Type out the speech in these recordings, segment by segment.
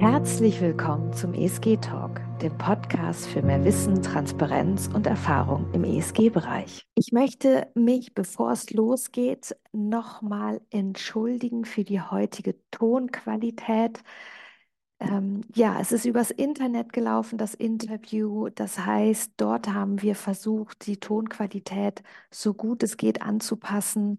Herzlich willkommen zum ESG Talk, dem Podcast für mehr Wissen, Transparenz und Erfahrung im ESG-Bereich. Ich möchte mich, bevor es losgeht, nochmal entschuldigen für die heutige Tonqualität. Ähm, ja, es ist übers Internet gelaufen, das Interview. Das heißt, dort haben wir versucht, die Tonqualität so gut es geht anzupassen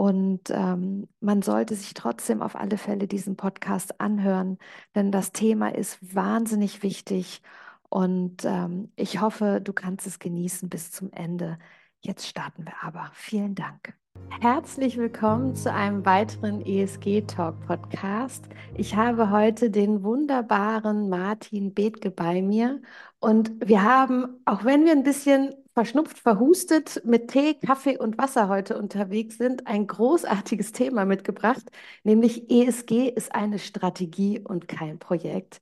und ähm, man sollte sich trotzdem auf alle Fälle diesen Podcast anhören, denn das Thema ist wahnsinnig wichtig. Und ähm, ich hoffe, du kannst es genießen bis zum Ende. Jetzt starten wir aber. Vielen Dank. Herzlich willkommen zu einem weiteren ESG Talk Podcast. Ich habe heute den wunderbaren Martin Bethke bei mir und wir haben, auch wenn wir ein bisschen verschnupft, verhustet mit Tee, Kaffee und Wasser heute unterwegs sind, ein großartiges Thema mitgebracht, nämlich ESG ist eine Strategie und kein Projekt.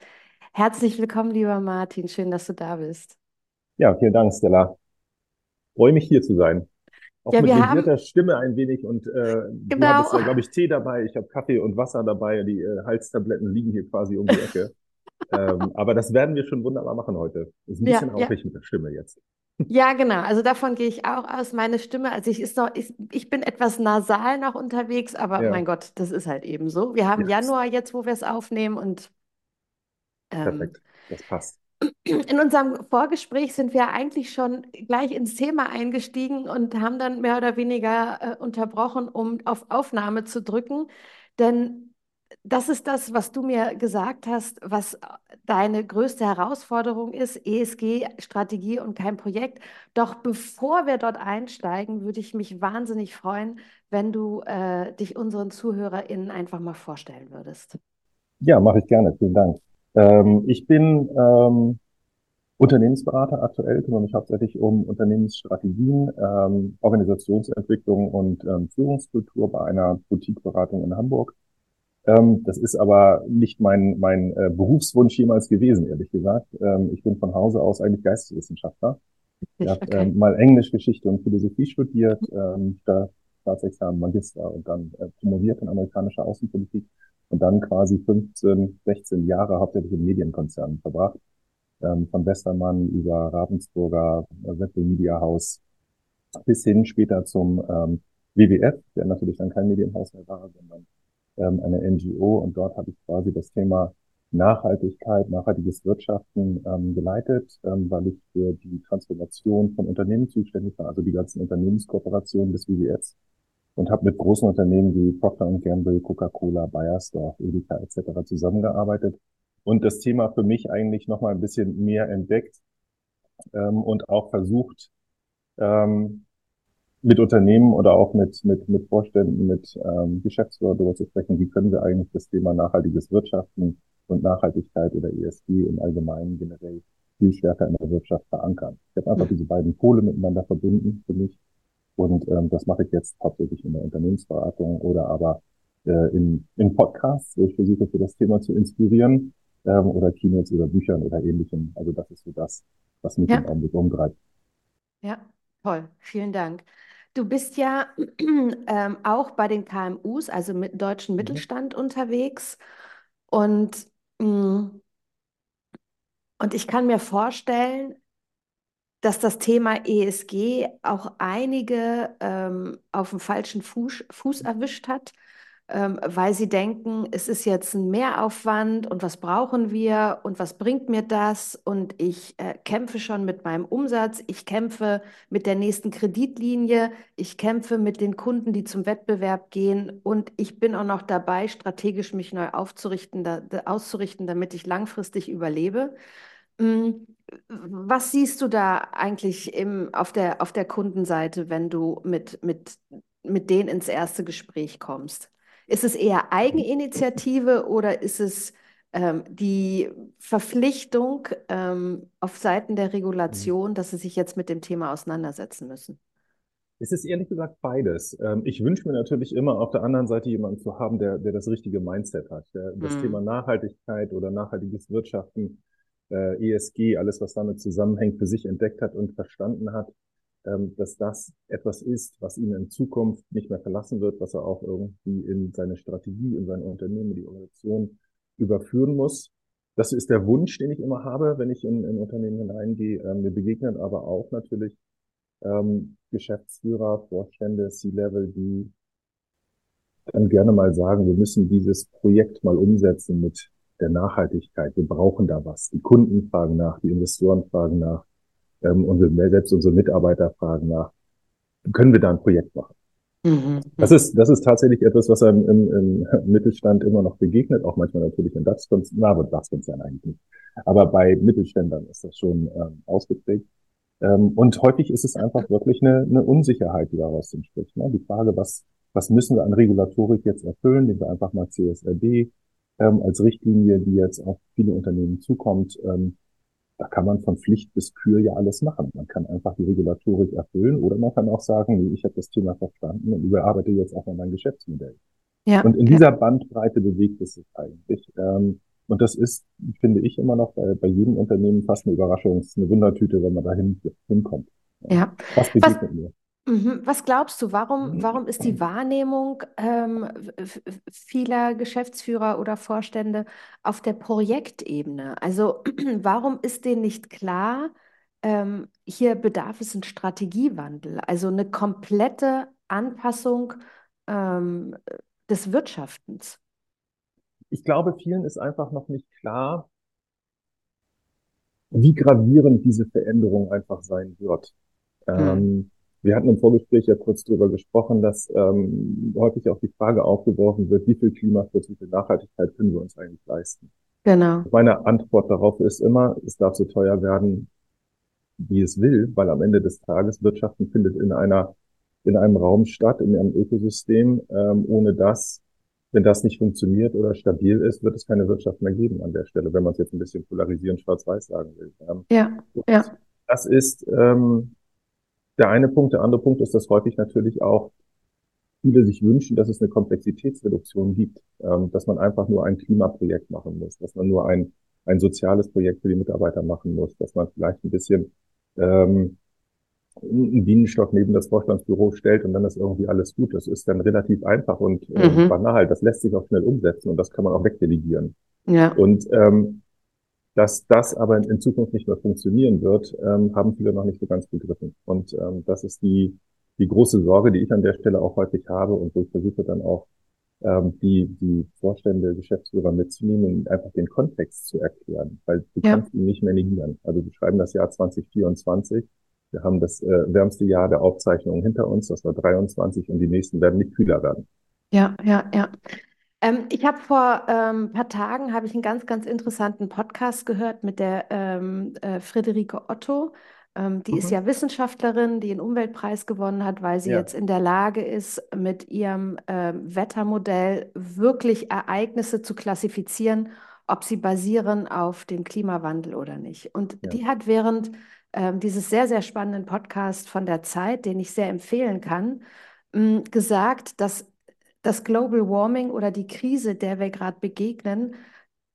Herzlich willkommen, lieber Martin. Schön, dass du da bist. Ja, vielen Dank, Stella. Freue mich hier zu sein. Auch ja, mit legierter Stimme ein wenig und äh, genau. du hattest glaube ich, Tee dabei. Ich habe Kaffee und Wasser dabei. Die äh, Halstabletten liegen hier quasi um die Ecke. Ähm, aber das werden wir schon wunderbar machen heute. Ist ein bisschen ja, aufregend ja. mit der Stimme jetzt. Ja, genau. Also davon gehe ich auch aus. Meine Stimme, also ich ist noch, ich, ich bin etwas nasal noch unterwegs, aber ja. mein Gott, das ist halt eben so. Wir haben ja. Januar jetzt, wo wir es aufnehmen und ähm, Perfekt, das passt. In unserem Vorgespräch sind wir eigentlich schon gleich ins Thema eingestiegen und haben dann mehr oder weniger äh, unterbrochen, um auf Aufnahme zu drücken. Denn das ist das, was du mir gesagt hast, was deine größte Herausforderung ist, ESG, Strategie und kein Projekt. Doch bevor wir dort einsteigen, würde ich mich wahnsinnig freuen, wenn du äh, dich unseren ZuhörerInnen einfach mal vorstellen würdest. Ja, mache ich gerne. Vielen Dank. Ähm, ich bin ähm, Unternehmensberater aktuell, kümmere mich hauptsächlich um Unternehmensstrategien, ähm, Organisationsentwicklung und ähm, Führungskultur bei einer Boutique-Beratung in Hamburg. Ähm, das ist aber nicht mein, mein äh, Berufswunsch jemals gewesen, ehrlich gesagt. Ähm, ich bin von Hause aus eigentlich Geisteswissenschaftler. Ich habe okay. ähm, mal Englischgeschichte und Philosophie studiert, ähm, da Staatsexamen, Magister und dann äh, promoviert in amerikanischer Außenpolitik und dann quasi 15, 16 Jahre hauptsächlich in Medienkonzernen verbracht. Ähm, von Westermann über Ravensburger, äh, Webble Media House bis hin später zum ähm, WWF, der natürlich dann kein Medienhaus mehr war, sondern ähm, eine NGO und dort habe ich quasi das Thema Nachhaltigkeit, nachhaltiges Wirtschaften ähm, geleitet, ähm, weil ich für die Transformation von Unternehmen zuständig war, also die ganzen Unternehmenskooperationen des WWFs und habe mit großen Unternehmen wie Procter Gamble, Coca-Cola, Bayersdorf, Edeka etc. zusammengearbeitet und das Thema für mich eigentlich noch mal ein bisschen mehr entdeckt ähm, und auch versucht, ähm, mit Unternehmen oder auch mit, mit, mit Vorständen, mit ähm, Geschäftsführern darüber zu sprechen, wie können wir eigentlich das Thema nachhaltiges Wirtschaften und Nachhaltigkeit oder ESG im Allgemeinen generell viel stärker in der Wirtschaft verankern. Ich habe einfach mhm. diese beiden Pole miteinander verbunden für mich und ähm, das mache ich jetzt hauptsächlich in der Unternehmensberatung oder aber äh, in, in Podcasts, wo ich versuche, für das Thema zu inspirieren ähm, oder Keynotes oder Büchern oder ähnlichem. Also das ist so das, was mich ja. im Augenblick umtreibt. Ja, toll. Vielen Dank. Du bist ja ähm, auch bei den KMUs, also mit deutschen Mhm. Mittelstand unterwegs. Und, mm, und ich kann mir vorstellen, dass das Thema ESG auch einige ähm, auf dem falschen Fuß, Fuß erwischt hat ähm, weil sie denken, es ist jetzt ein Mehraufwand und was brauchen wir und was bringt mir das und ich äh, kämpfe schon mit meinem Umsatz, ich kämpfe mit der nächsten Kreditlinie, ich kämpfe mit den Kunden, die zum Wettbewerb gehen und ich bin auch noch dabei, strategisch mich neu aufzurichten, da, auszurichten, damit ich langfristig überlebe. Hm, was siehst du da eigentlich im, auf der, auf der Kundenseite, wenn du mit, mit, mit denen ins erste Gespräch kommst? Ist es eher Eigeninitiative oder ist es ähm, die Verpflichtung ähm, auf Seiten der Regulation, dass sie sich jetzt mit dem Thema auseinandersetzen müssen? Es ist ehrlich gesagt beides. Ähm, ich wünsche mir natürlich immer auf der anderen Seite jemanden zu haben, der, der das richtige Mindset hat, der das mhm. Thema Nachhaltigkeit oder nachhaltiges Wirtschaften, äh, ESG, alles was damit zusammenhängt, für sich entdeckt hat und verstanden hat dass das etwas ist, was ihn in Zukunft nicht mehr verlassen wird, was er auch irgendwie in seine Strategie, in sein Unternehmen, in die Organisation überführen muss. das ist der Wunsch, den ich immer habe, wenn ich in, in Unternehmen hineingehe. Ähm, wir begegnen aber auch natürlich ähm, Geschäftsführer, Vorstände, C-Level, die dann gerne mal sagen, wir müssen dieses Projekt mal umsetzen mit der Nachhaltigkeit. Wir brauchen da was. Die Kunden fragen nach, die Investoren fragen nach, ähm, und wir, selbst unsere Mitarbeiter fragen nach. Können wir da ein Projekt machen? Mhm. Das ist, das ist tatsächlich etwas, was einem im, im Mittelstand immer noch begegnet, auch manchmal natürlich in DAX-Konzernen, na, aber DAX-Konzernen eigentlich nicht. Aber bei Mittelständlern ist das schon ähm, ausgeprägt. Ähm, und häufig ist es einfach wirklich eine, eine Unsicherheit, die daraus entspricht. Ne? Die Frage, was, was müssen wir an Regulatorik jetzt erfüllen? Nehmen wir einfach mal CSRD ähm, als Richtlinie, die jetzt auf viele Unternehmen zukommt. Ähm, da kann man von Pflicht bis Kür ja alles machen. Man kann einfach die Regulatorik erfüllen oder man kann auch sagen, nee, ich habe das Thema verstanden und überarbeite jetzt auch mal mein Geschäftsmodell. Ja, und in ja. dieser Bandbreite bewegt es sich eigentlich. Ähm, und das ist, finde ich, immer noch bei, bei jedem Unternehmen fast eine Überraschung, es ist eine Wundertüte, wenn man da hinkommt. Ja. Was begegnet Was, mir? Mhm. Was glaubst du, warum, mhm. warum ist die Wahrnehmung ähm, vieler Geschäftsführer oder Vorstände auf der Projektebene? Also warum ist denen nicht klar, ähm, hier bedarf es einen Strategiewandel, also eine komplette Anpassung ähm, des Wirtschaftens? Ich glaube, vielen ist einfach noch nicht klar, wie gravierend diese Veränderung einfach sein wird. Hm. Wir hatten im Vorgespräch ja kurz darüber gesprochen, dass ähm, häufig auch die Frage aufgeworfen wird, wie viel Klimaschutz, wie viel Nachhaltigkeit können wir uns eigentlich leisten? Genau. Meine Antwort darauf ist immer, es darf so teuer werden, wie es will, weil am Ende des Tages Wirtschaften findet in einer in einem Raum statt, in einem Ökosystem. Ähm, ohne das, wenn das nicht funktioniert oder stabil ist, wird es keine Wirtschaft mehr geben an der Stelle, wenn man es jetzt ein bisschen polarisieren, schwarz-weiß sagen will. Ähm, ja, ja. Das ist ähm, der eine Punkt. Der andere Punkt ist, dass häufig natürlich auch viele sich wünschen, dass es eine Komplexitätsreduktion gibt, ähm, dass man einfach nur ein Klimaprojekt machen muss, dass man nur ein, ein soziales Projekt für die Mitarbeiter machen muss, dass man vielleicht ein bisschen ähm, einen Bienenstock neben das Vorstandsbüro stellt und dann ist irgendwie alles gut. Das ist dann relativ einfach und äh, mhm. banal. Das lässt sich auch schnell umsetzen und das kann man auch wegdelegieren. Ja. Und ähm, dass das aber in, Zukunft nicht mehr funktionieren wird, ähm, haben viele noch nicht so ganz begriffen. Und ähm, das ist die, die große Sorge, die ich an der Stelle auch häufig habe und wo ich versuche dann auch ähm, die, die Vorstände, Geschäftsführer mitzunehmen und einfach den Kontext zu erklären, weil du ja. kannst ihn nicht mehr negieren. Also wir schreiben das Jahr 2024. Wir haben das äh, wärmste Jahr der Aufzeichnungen hinter uns, das war 23 und die nächsten werden nicht kühler werden. Ja, ja, ja. Ähm, ich habe vor ähm, ein paar Tagen habe ich einen ganz, ganz interessanten Podcast gehört mit der ähm, äh, Friederike Otto. Ähm, die mhm. ist ja Wissenschaftlerin, die einen Umweltpreis gewonnen hat, weil sie ja. jetzt in der Lage ist, mit ihrem ähm, Wettermodell wirklich Ereignisse zu klassifizieren, ob sie basieren auf dem Klimawandel oder nicht. Und ja. die hat während ähm, dieses sehr, sehr spannenden Podcast von der Zeit, den ich sehr empfehlen kann, mh, gesagt, dass das Global Warming oder die Krise, der wir gerade begegnen,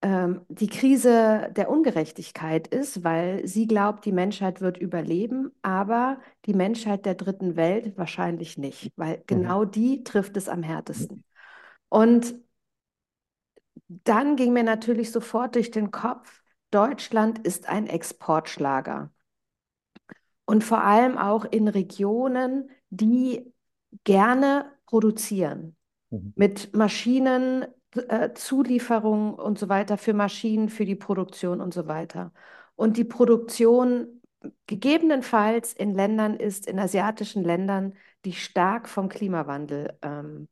ähm, die Krise der Ungerechtigkeit ist, weil sie glaubt, die Menschheit wird überleben, aber die Menschheit der dritten Welt wahrscheinlich nicht, weil mhm. genau die trifft es am härtesten. Und dann ging mir natürlich sofort durch den Kopf, Deutschland ist ein Exportschlager. Und vor allem auch in Regionen, die gerne produzieren. Mhm. mit Maschinen, äh, Zulieferung und so weiter für Maschinen, für die Produktion und so weiter. Und die Produktion gegebenenfalls in Ländern ist, in asiatischen Ländern, die stark vom Klimawandel ähm,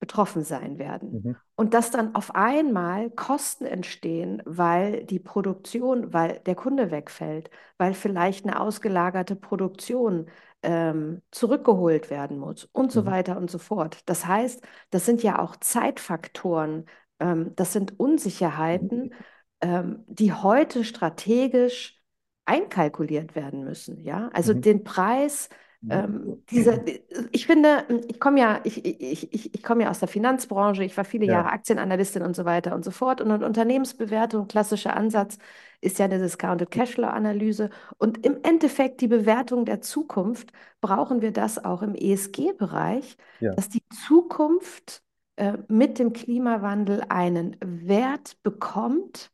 betroffen sein werden. Mhm. Und dass dann auf einmal Kosten entstehen, weil die Produktion, weil der Kunde wegfällt, weil vielleicht eine ausgelagerte Produktion ähm, zurückgeholt werden muss und so mhm. weiter und so fort. Das heißt, das sind ja auch Zeitfaktoren, ähm, das sind Unsicherheiten, ähm, die heute strategisch einkalkuliert werden müssen. Ja, also mhm. den Preis ähm, diese, ich finde, ich komme ja, ich, ich, ich, ich komme ja aus der Finanzbranche, ich war viele ja. Jahre Aktienanalystin und so weiter und so fort. Und eine Unternehmensbewertung, klassischer Ansatz, ist ja eine Discounted Cashflow-Analyse. Und im Endeffekt die Bewertung der Zukunft brauchen wir das auch im ESG-Bereich, ja. dass die Zukunft äh, mit dem Klimawandel einen Wert bekommt,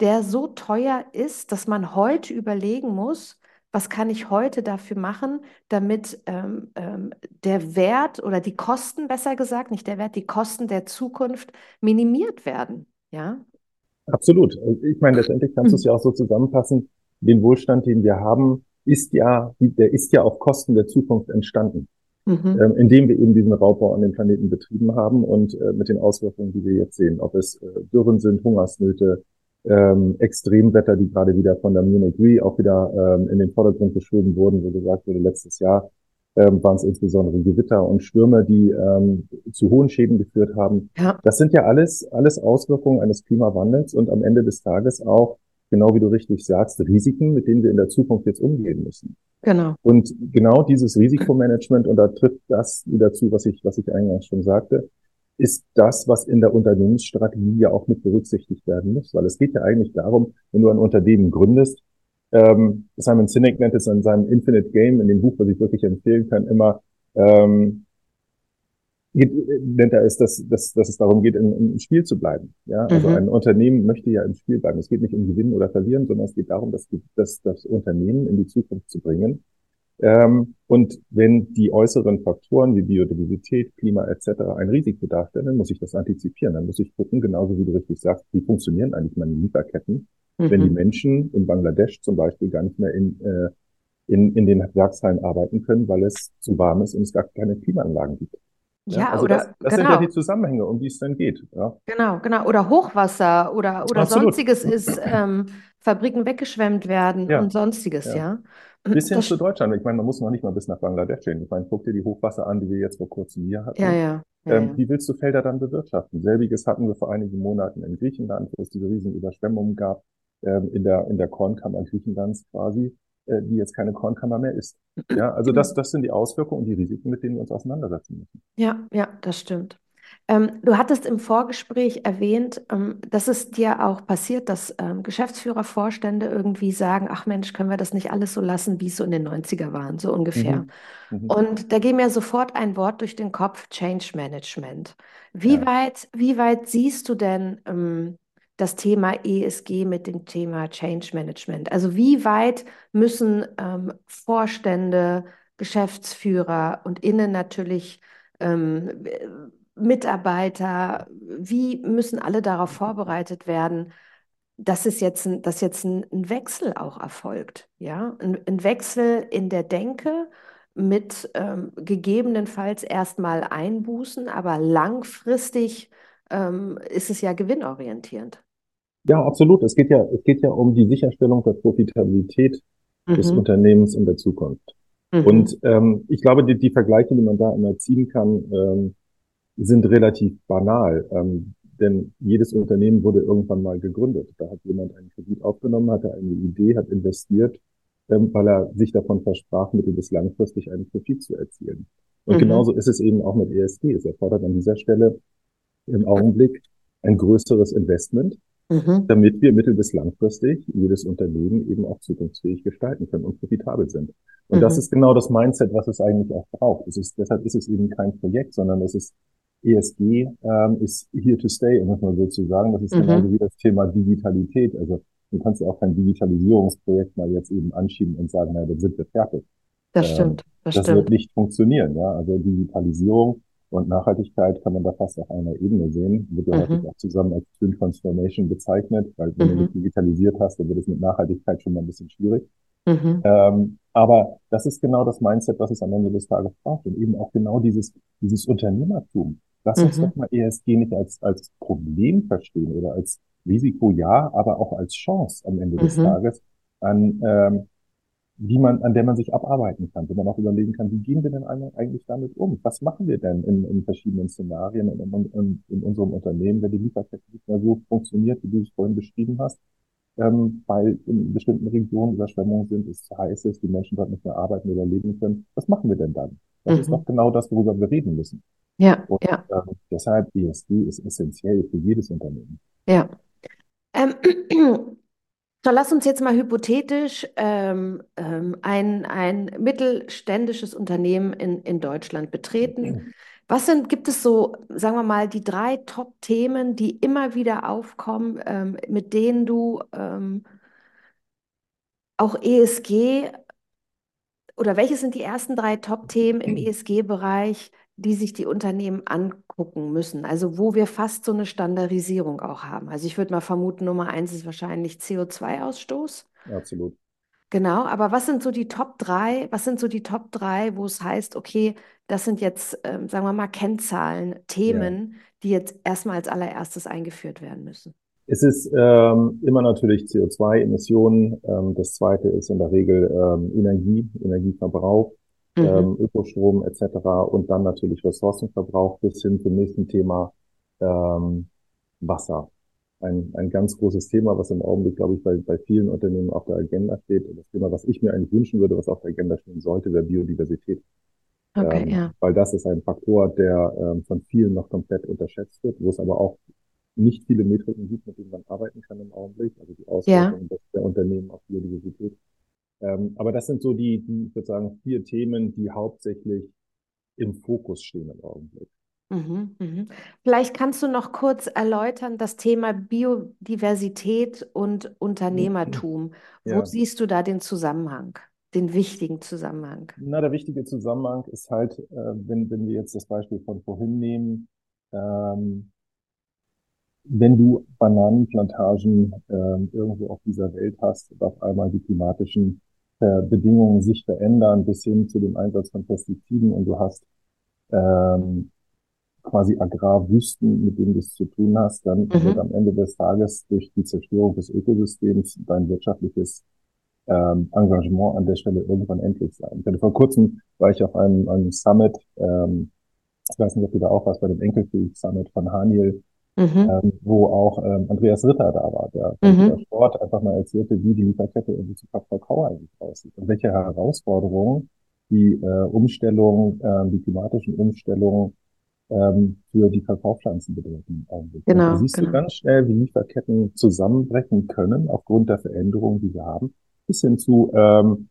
der so teuer ist, dass man heute überlegen muss, was kann ich heute dafür machen, damit ähm, ähm, der Wert oder die Kosten, besser gesagt, nicht der Wert, die Kosten der Zukunft minimiert werden. Ja? Absolut. Ich meine, letztendlich kannst du es ja auch so zusammenfassen. Den Wohlstand, den wir haben, ist ja, der ist ja auf Kosten der Zukunft entstanden. Mhm. Ähm, indem wir eben diesen Raubbau an den Planeten betrieben haben und äh, mit den Auswirkungen, die wir jetzt sehen, ob es äh, Dürren sind, Hungersnöte, ähm, Extremwetter, die gerade wieder von der Munich Re auch wieder ähm, in den Vordergrund geschoben wurden, wo gesagt wurde, letztes Jahr ähm, waren es insbesondere Gewitter und Stürme, die ähm, zu hohen Schäden geführt haben. Ja. Das sind ja alles, alles Auswirkungen eines Klimawandels und am Ende des Tages auch, genau wie du richtig sagst, Risiken, mit denen wir in der Zukunft jetzt umgehen müssen. Genau. Und genau dieses Risikomanagement, und da trifft das wieder zu, was ich, was ich eingangs schon sagte, ist das, was in der Unternehmensstrategie ja auch mit berücksichtigt werden muss. Weil es geht ja eigentlich darum, wenn du ein Unternehmen gründest, ähm, Simon Sinek nennt es in seinem Infinite Game, in dem Buch, was ich wirklich empfehlen kann, immer, ähm, geht, nennt er es, dass, dass, dass es darum geht, im, im Spiel zu bleiben. Ja, also mhm. ein Unternehmen möchte ja im Spiel bleiben. Es geht nicht um Gewinnen oder Verlieren, sondern es geht darum, dass, dass das Unternehmen in die Zukunft zu bringen und wenn die äußeren Faktoren wie Biodiversität, Klima etc. ein Risiko darstellen, dann muss ich das antizipieren. Dann muss ich gucken, genauso wie du richtig sagst, wie funktionieren eigentlich meine Lieferketten, mhm. wenn die Menschen in Bangladesch zum Beispiel gar nicht mehr in, äh, in, in den Werkshallen arbeiten können, weil es zu warm ist und es gar keine Klimaanlagen gibt. Ja, ja also oder das, das genau. sind ja genau. die Zusammenhänge, um die es dann geht. Ja. Genau, genau. Oder Hochwasser oder, oder sonstiges ist, ähm, Fabriken weggeschwemmt werden ja. und sonstiges, ja. Bis hin zu Deutschland. Ich meine, man muss noch nicht mal bis nach Bangladesch gehen. Ich meine, guck dir die Hochwasser an, die wir jetzt vor kurzem hier hatten. Ja, ja. ja, ähm, ja. Wie willst du Felder dann bewirtschaften? Selbiges hatten wir vor einigen Monaten in Griechenland, wo es diese riesigen Überschwemmungen gab, ähm, in der, in der Kornkammer Griechenlands quasi, äh, die jetzt keine Kornkammer mehr ist. Ja, also das, das sind die Auswirkungen und die Risiken, mit denen wir uns auseinandersetzen müssen. Ja, ja, das stimmt. Ähm, du hattest im Vorgespräch erwähnt, ähm, dass es dir auch passiert, dass ähm, Geschäftsführer, Vorstände irgendwie sagen, ach Mensch, können wir das nicht alles so lassen, wie es so in den 90er waren, so ungefähr. Mhm. Mhm. Und da geht mir sofort ein Wort durch den Kopf, Change Management. Wie, ja. weit, wie weit siehst du denn ähm, das Thema ESG mit dem Thema Change Management? Also wie weit müssen ähm, Vorstände, Geschäftsführer und Innen natürlich ähm, Mitarbeiter, wie müssen alle darauf vorbereitet werden, dass es jetzt ein, dass jetzt ein, ein Wechsel auch erfolgt, ja, ein, ein, Wechsel in der Denke mit ähm, gegebenenfalls erstmal Einbußen, aber langfristig ähm, ist es ja gewinnorientierend. Ja, absolut. Es geht ja, es geht ja um die Sicherstellung der Profitabilität mhm. des Unternehmens in der Zukunft. Mhm. Und ähm, ich glaube, die, die Vergleiche, die man da immer ziehen kann, ähm, sind relativ banal. Ähm, denn jedes Unternehmen wurde irgendwann mal gegründet. Da hat jemand einen Kredit aufgenommen, hatte eine Idee, hat investiert, ähm, weil er sich davon versprach, mittel- bis langfristig einen Profit zu erzielen. Und mhm. genauso ist es eben auch mit ESG. Es erfordert an dieser Stelle im Augenblick ein größeres Investment, mhm. damit wir mittel- bis langfristig jedes Unternehmen eben auch zukunftsfähig gestalten können und profitabel sind. Und mhm. das ist genau das Mindset, was es eigentlich auch braucht. Es ist, deshalb ist es eben kein Projekt, sondern es ist ESG ähm, ist here to stay, muss man sozusagen. Das ist mhm. genauso wie das Thema Digitalität. Also du kannst ja auch kein Digitalisierungsprojekt mal jetzt eben anschieben und sagen, na, dann sind wir fertig. Das ähm, stimmt. Das, das stimmt. wird nicht funktionieren. Ja, also Digitalisierung und Nachhaltigkeit kann man da fast auf einer Ebene sehen. Wird ja mhm. häufig auch zusammen als Twin Transformation bezeichnet, weil wenn mhm. du nicht digitalisiert hast, dann wird es mit Nachhaltigkeit schon mal ein bisschen schwierig. Mhm. Ähm, aber das ist genau das Mindset, was es am Ende des Tages braucht und eben auch genau dieses, dieses Unternehmertum. Lass uns mhm. doch mal ESG nicht als, als Problem verstehen oder als Risiko, ja, aber auch als Chance am Ende des mhm. Tages, an, ähm, wie man, an der man sich abarbeiten kann, wo man auch überlegen kann, wie gehen wir denn eigentlich damit um? Was machen wir denn in, in verschiedenen Szenarien in, in, in unserem Unternehmen, wenn die Lieferkette nicht mehr so funktioniert, wie du es vorhin beschrieben hast? Ähm, weil in bestimmten Regionen Überschwemmungen sind, es heiß ist, die Menschen dort nicht mehr arbeiten oder leben können. Was machen wir denn dann? Das mhm. ist doch genau das, worüber wir reden müssen. Ja, Und, ja. Ähm, deshalb ESG ist essentiell für jedes Unternehmen. Ja. Ähm, so, lass uns jetzt mal hypothetisch ähm, ähm, ein, ein mittelständisches Unternehmen in, in Deutschland betreten. Was sind, gibt es so, sagen wir mal, die drei Top-Themen, die immer wieder aufkommen, ähm, mit denen du ähm, auch ESG oder welche sind die ersten drei Top-Themen im ESG-Bereich, die sich die Unternehmen angucken müssen? Also wo wir fast so eine Standardisierung auch haben. Also ich würde mal vermuten, Nummer eins ist wahrscheinlich CO2-Ausstoß. Absolut. Genau, aber was sind so die Top drei? Was sind so die Top drei, wo es heißt, okay, das sind jetzt, ähm, sagen wir mal, Kennzahlen, Ja. Themen, die jetzt erstmal als allererstes eingeführt werden müssen? Es ist ähm, immer natürlich CO2-Emissionen. Ähm, das zweite ist in der Regel ähm, Energie, Energieverbrauch, Mhm. ähm, Ökostrom etc. Und dann natürlich Ressourcenverbrauch bis hin zum nächsten Thema ähm, Wasser. Ein, ein ganz großes Thema, was im Augenblick, glaube ich, bei, bei vielen Unternehmen auf der Agenda steht. Und das Thema, was ich mir eigentlich wünschen würde, was auf der Agenda stehen sollte, wäre Biodiversität. Okay, Ähm, ja. weil das ist ein Faktor, der ähm, von vielen noch komplett unterschätzt wird, wo es aber auch nicht viele Metriken gibt, mit denen man arbeiten kann im Augenblick, also die Ja. Auswirkungen der Unternehmen auf Biodiversität. Ähm, aber das sind so die, die, ich würde sagen, vier Themen, die hauptsächlich im Fokus stehen im Augenblick. Mhm, mhm. Vielleicht kannst du noch kurz erläutern das Thema Biodiversität und Unternehmertum. Wo Ja, siehst du da den Zusammenhang, den wichtigen Zusammenhang? na, der wichtige Zusammenhang ist halt, äh, wenn, wenn wir jetzt das Beispiel von vorhin nehmen, ähm, wenn du Bananenplantagen ähm, irgendwo auf dieser Welt hast und auf einmal die klimatischen äh, Bedingungen sich verändern bis hin zu dem Einsatz von Pestiziden und du hast ähm, quasi Agrarwüsten, mit denen du es zu tun hast, dann wird Mhm, am Ende des Tages durch die Zerstörung des Ökosystems dein wirtschaftliches ähm, Engagement an der Stelle irgendwann endlich sein. Denn vor kurzem war ich auf einem, einem Summit, ähm, ich weiß nicht, ob du da auch warst, bei dem Enkelkrieg Summit von Haniel, mhm, ähm, wo auch ähm, Andreas Ritter da war, der mhm, Sport einfach mal erzählte, wie die Lieferkette irgendwie zu Kakao eigentlich aussieht und welche Herausforderungen die äh, Umstellung, äh, die klimatischen Umstellungen ähm, für die Kakaopflanzen bedeuten. Eigentlich. Und da genau, siehst du genau. ganz schnell, wie Lieferketten zusammenbrechen können aufgrund der Veränderungen, die wir haben, bis hin zu ähm,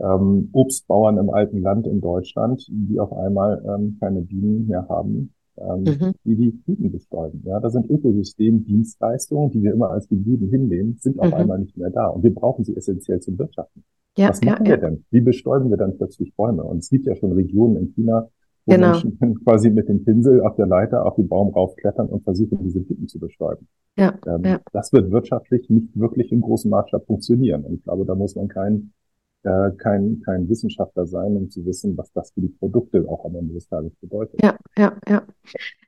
ähm, Obstbauern im alten Land in Deutschland, die auf einmal ähm, keine Bienen mehr haben, ähm, Mhm, die die Blüten bestäuben. Ja, da sind Ökosystemdienstleistungen, die wir immer als gegeben hinnehmen, sind auf mhm. einmal nicht mehr da. Und wir brauchen sie essentiell zum Wirtschaften. Ja, Was ja, machen wir ja, denn? Wie bestäuben wir dann plötzlich Bäume? Und es gibt ja schon Regionen in China, wo genau. Menschen quasi mit dem Pinsel auf der Leiter auf den Baum raufklettern und versuchen, diese Blüten zu bestäuben. Ja, Ähm, ja. das wird wirtschaftlich nicht wirklich im großen Maßstab funktionieren. Und ich glaube, da muss man kein, äh, kein, kein Wissenschaftler sein, um zu wissen, was das für die Produkte auch am Ende des Tages bedeutet. Ja, ja, ja.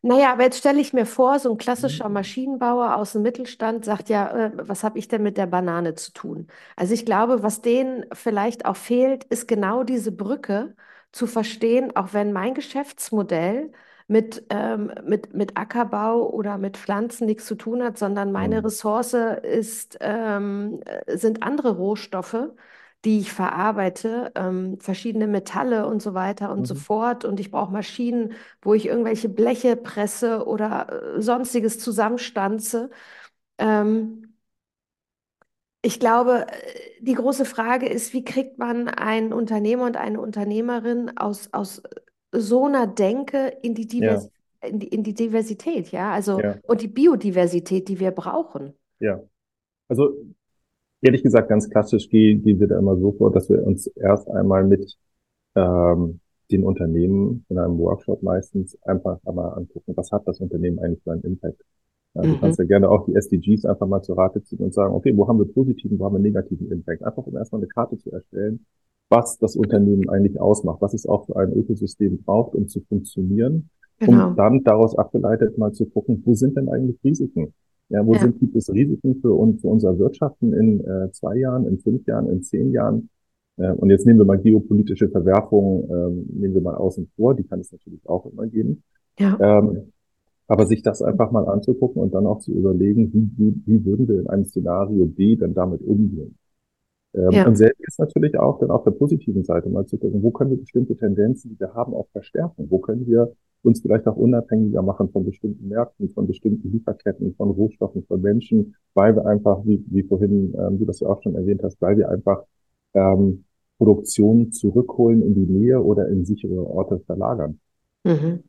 Naja, aber jetzt stelle ich mir vor, so ein klassischer Maschinenbauer aus dem Mittelstand sagt ja, äh, was habe ich denn mit der Banane zu tun? Also ich glaube, was denen vielleicht auch fehlt, ist genau diese Brücke zu verstehen, auch wenn mein Geschäftsmodell mit, ähm, mit, mit Ackerbau oder mit Pflanzen nichts zu tun hat, sondern meine Mhm. Ressource ist, ähm, äh, sind andere Rohstoffe die ich verarbeite, ähm, verschiedene Metalle und so weiter und so Mhm. fort. Und ich brauche Maschinen, wo ich irgendwelche Bleche presse oder äh, sonstiges zusammenstanze. Ähm, ich glaube, äh, die große Frage ist, wie kriegt man einen Unternehmer und eine Unternehmerin aus, aus so einer Denke in die Ja, Divers in die, in die Diversität, ja, also ja, und die Biodiversität, die wir brauchen. ja. Also ehrlich gesagt, ganz klassisch gehen, gehen wir da immer so vor, dass wir uns erst einmal mit ähm, den Unternehmen in einem Workshop meistens einfach einmal angucken, was hat das Unternehmen eigentlich für einen Impact. Ja, du Mhm, kannst ja gerne auch die SDGs einfach mal zur Rate ziehen und sagen, okay, wo haben wir positiven, wo haben wir negativen Impact? Einfach um erstmal eine Karte zu erstellen, was das Unternehmen eigentlich ausmacht, was es auch für ein Ökosystem braucht, um zu funktionieren, um genau. dann daraus abgeleitet mal zu gucken, wo sind denn eigentlich Risiken? Ja, wo Ja, sind, gibt es Risiken für, uns, für unser Wirtschaften in äh, zwei Jahren, in fünf Jahren, in zehn Jahren? Äh, und jetzt nehmen wir mal geopolitische Verwerfungen, ähm, nehmen wir mal außen vor, die kann es natürlich auch immer geben. ja, Ähm, aber sich das einfach mal anzugucken und dann auch zu überlegen, wie, wie, wie würden wir in einem Szenario B dann damit umgehen? Ähm, ja, und selbst ist natürlich auch dann auf der positiven Seite mal zu gucken, wo können wir bestimmte Tendenzen, die wir haben, auch verstärken? Wo können wir uns vielleicht auch unabhängiger machen von bestimmten Märkten, von bestimmten Lieferketten, von Rohstoffen, von Menschen, weil wir einfach, wie, wie vorhin ähm, du das ja auch schon erwähnt hast, weil wir einfach ähm, Produktion zurückholen in die Nähe oder in sichere Orte verlagern. mhm.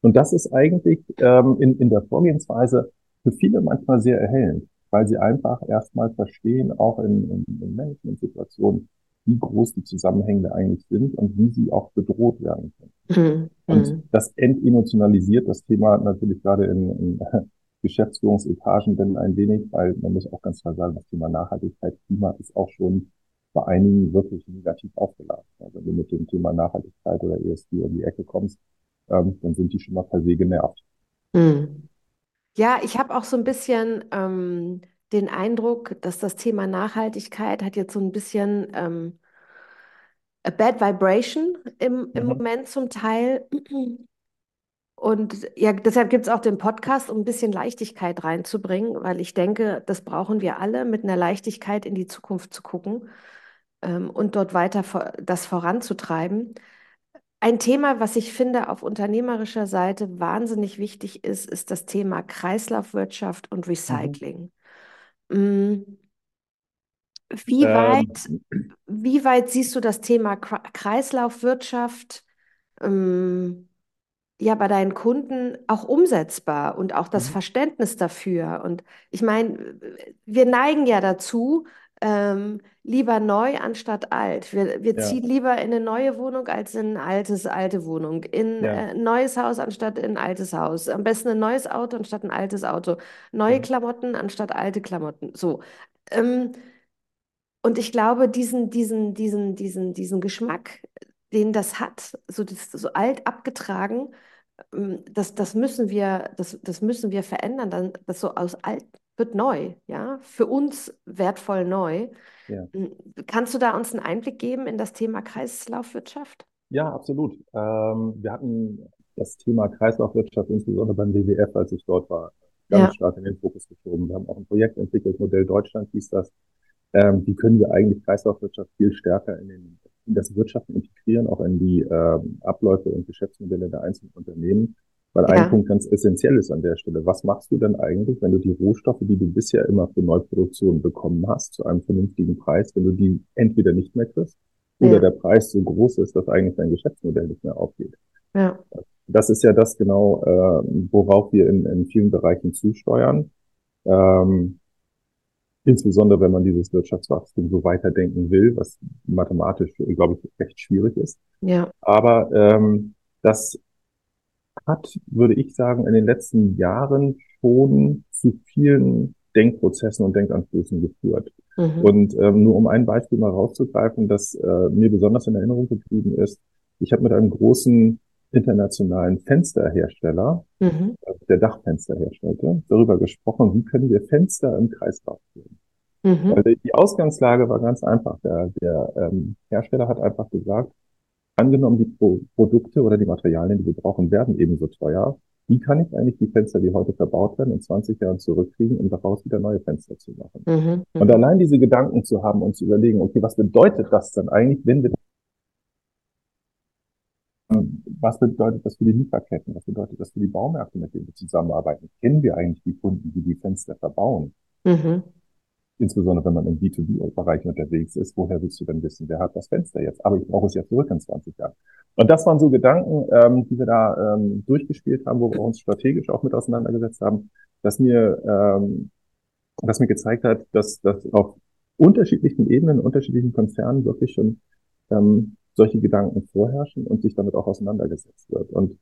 Und das ist eigentlich ähm, in, in der Vorgehensweise für viele manchmal sehr erhellend, weil sie einfach erstmal verstehen, auch in, in, in Management-Situationen, wie groß die Zusammenhänge eigentlich sind und wie sie auch bedroht werden können. Mhm. Und mhm. das entemotionalisiert das Thema natürlich gerade in, in Geschäftsführungsetagen denn ein wenig, weil man muss auch ganz klar sagen, das Thema Nachhaltigkeit, Klima ist auch schon bei einigen wirklich negativ aufgeladen. Also wenn du mit dem Thema Nachhaltigkeit oder ESG um die Ecke kommst, ähm, dann sind die schon mal per se genervt. Mhm. Ja, ich habe auch so ein bisschen ähm, den Eindruck, dass das Thema Nachhaltigkeit hat jetzt so ein bisschen ähm, a bad vibration im, im mhm. Moment zum Teil. Und ja, deshalb gibt es auch den Podcast, um ein bisschen Leichtigkeit reinzubringen, weil ich denke, das brauchen wir alle, mit einer Leichtigkeit in die Zukunft zu gucken ähm, und dort weiter vor, das voranzutreiben. Ein Thema, was ich finde auf unternehmerischer Seite wahnsinnig wichtig ist, ist das Thema Kreislaufwirtschaft und Recycling. Mhm. Wie ähm. weit, wie weit siehst du das Thema Kreislaufwirtschaft? Ähm, ja bei deinen Kunden auch umsetzbar und auch das mhm. Verständnis dafür. Und ich meine, wir neigen ja dazu, ähm, lieber neu anstatt alt. Wir, wir ja. ziehen lieber in eine neue Wohnung als in eine altes, alte Wohnung. In ja. ein äh, neues Haus anstatt in ein altes Haus. Am besten ein neues Auto anstatt ein altes Auto. Neue mhm. Klamotten anstatt alte Klamotten. So. Ähm, und ich glaube, diesen, diesen, diesen, diesen, diesen Geschmack, den das hat, so, das, so alt abgetragen, ähm, das, das, müssen wir, das, das müssen wir verändern, dann das so aus alt wird neu, ja, für uns wertvoll neu. Ja. Hm, kannst du da uns einen Einblick geben in das Thema Kreislaufwirtschaft? Ja, absolut. Ähm, wir hatten das Thema Kreislaufwirtschaft insbesondere beim WWF, als ich dort war, ganz ja. stark in den Fokus geschoben. Wir haben auch ein Projekt entwickelt, Modell Deutschland hieß das. Ähm, wie können wir eigentlich Kreislaufwirtschaft viel stärker in den in das Wirtschaften integrieren, auch in die äh, Abläufe und Geschäftsmodelle der einzelnen Unternehmen. Weil ja. ein Punkt ganz essentiell ist an der Stelle. Was machst du denn eigentlich, wenn du die Rohstoffe, die du bisher immer für Neuproduktion bekommen hast, zu einem vernünftigen Preis, wenn du die entweder nicht mehr kriegst oder ja. der Preis so groß ist, dass eigentlich dein Geschäftsmodell nicht mehr aufgeht? Ja. Das ist ja das genau, äh, worauf wir in, in vielen Bereichen zusteuern. Ähm, Insbesondere, wenn man dieses Wirtschaftswachstum so weiterdenken will, was mathematisch, glaube ich, recht schwierig ist. Ja. Aber ähm, das hat, würde ich sagen, in den letzten Jahren schon zu vielen Denkprozessen und Denkanstößen geführt. Mhm. Und ähm, nur um ein Beispiel mal rauszugreifen, das äh, mir besonders in Erinnerung geblieben ist, ich habe mit einem großen internationalen Fensterhersteller, mhm. der Dachfenster herstellte, darüber gesprochen, wie können wir Fenster im Kreislauf führen. Mhm. Weil die Ausgangslage war ganz einfach. Der, der ähm, Hersteller hat einfach gesagt, angenommen die Pro Produkte oder die Materialien, die wir brauchen, werden ebenso teuer. Wie kann ich eigentlich die Fenster, die heute verbaut werden, in 20 Jahren zurückkriegen, um daraus wieder neue Fenster zu machen? Mhm. Und mhm. allein diese Gedanken zu haben und zu überlegen, okay, was bedeutet das dann eigentlich, wenn wir was bedeutet das für die Lieferketten? Was bedeutet das für die Baumärkte, mit denen wir zusammenarbeiten? Kennen wir eigentlich die Kunden, die die Fenster verbauen? Mhm. Insbesondere wenn man im B2B-Bereich unterwegs ist, woher willst du denn wissen, wer hat das Fenster jetzt? Aber ich brauche es ja zurück in 20 Jahren. Und das waren so Gedanken, ähm, die wir da ähm, durchgespielt haben, wo wir uns strategisch auch mit auseinandergesetzt haben, dass mir, ähm, was mir gezeigt hat, dass, dass auf unterschiedlichen Ebenen, unterschiedlichen Konzernen wirklich schon ähm, solche Gedanken vorherrschen und sich damit auch auseinandergesetzt wird. Und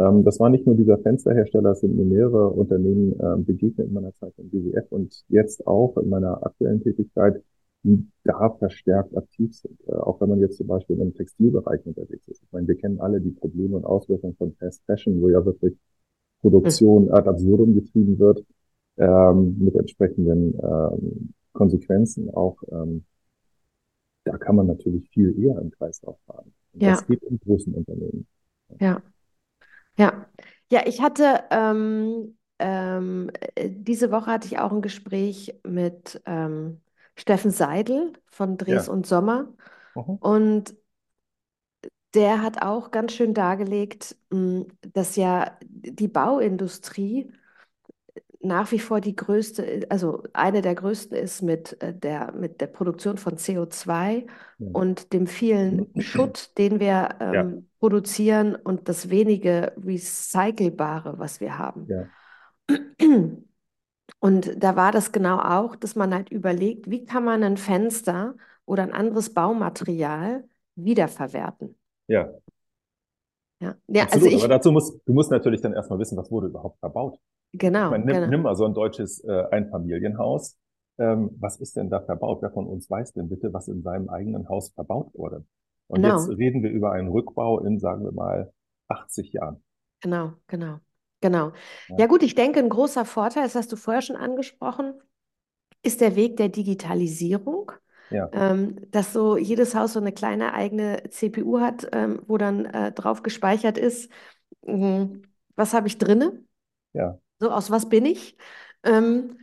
ähm, das war nicht nur dieser Fensterhersteller, es sind mir mehrere Unternehmen ähm, begegnet in meiner Zeit im BWF und jetzt auch in meiner aktuellen Tätigkeit, die da verstärkt aktiv sind. Äh, auch wenn man jetzt zum Beispiel im Textilbereich unterwegs ist. Ich meine, wir kennen alle die Probleme und Auswirkungen von Fast Fashion, wo ja wirklich Produktion ad absurdum getrieben wird, ähm, mit entsprechenden ähm, Konsequenzen auch ähm, da kann man natürlich viel eher im Kreislauf fahren. Und ja. Das geht in großen Unternehmen. Ja, ja. Ja, ich hatte ähm, ähm, diese Woche hatte ich auch ein Gespräch mit ähm, Steffen Seidel von Dres ja. und Sommer. Mhm. Und der hat auch ganz schön dargelegt, hm, dass ja die Bauindustrie nach wie vor die größte, also eine der größten ist mit äh, der, mit der Produktion von CO2 ja. und dem vielen Schutt, den wir ähm, ja. produzieren und das wenige Recycelbare, was wir haben. Ja. Und da war das genau auch, dass man halt überlegt, wie kann man ein Fenster oder ein anderes Baumaterial wiederverwerten. Ja. Ja, ja Absolut, also ich, aber dazu muss, du musst natürlich dann erstmal wissen, was wurde überhaupt verbaut. Genau, Ich meine, nimm, genau. nimm mal so ein deutsches äh, Einfamilienhaus. Ähm, was ist denn da verbaut? Wer von uns weiß denn bitte, was in seinem eigenen Haus verbaut wurde? Und Genau. jetzt reden wir über einen Rückbau in, sagen wir mal, 80 Jahren. Genau, genau, genau. Ja. Ja gut, ich denke, ein großer Vorteil, das hast du vorher schon angesprochen, ist der Weg der Digitalisierung. Ja. Ähm, dass so jedes Haus so eine kleine eigene CPU hat, ähm, wo dann äh, drauf gespeichert ist, mhm, was habe ich drinne? Ja. So, aus was bin ich? Ähm,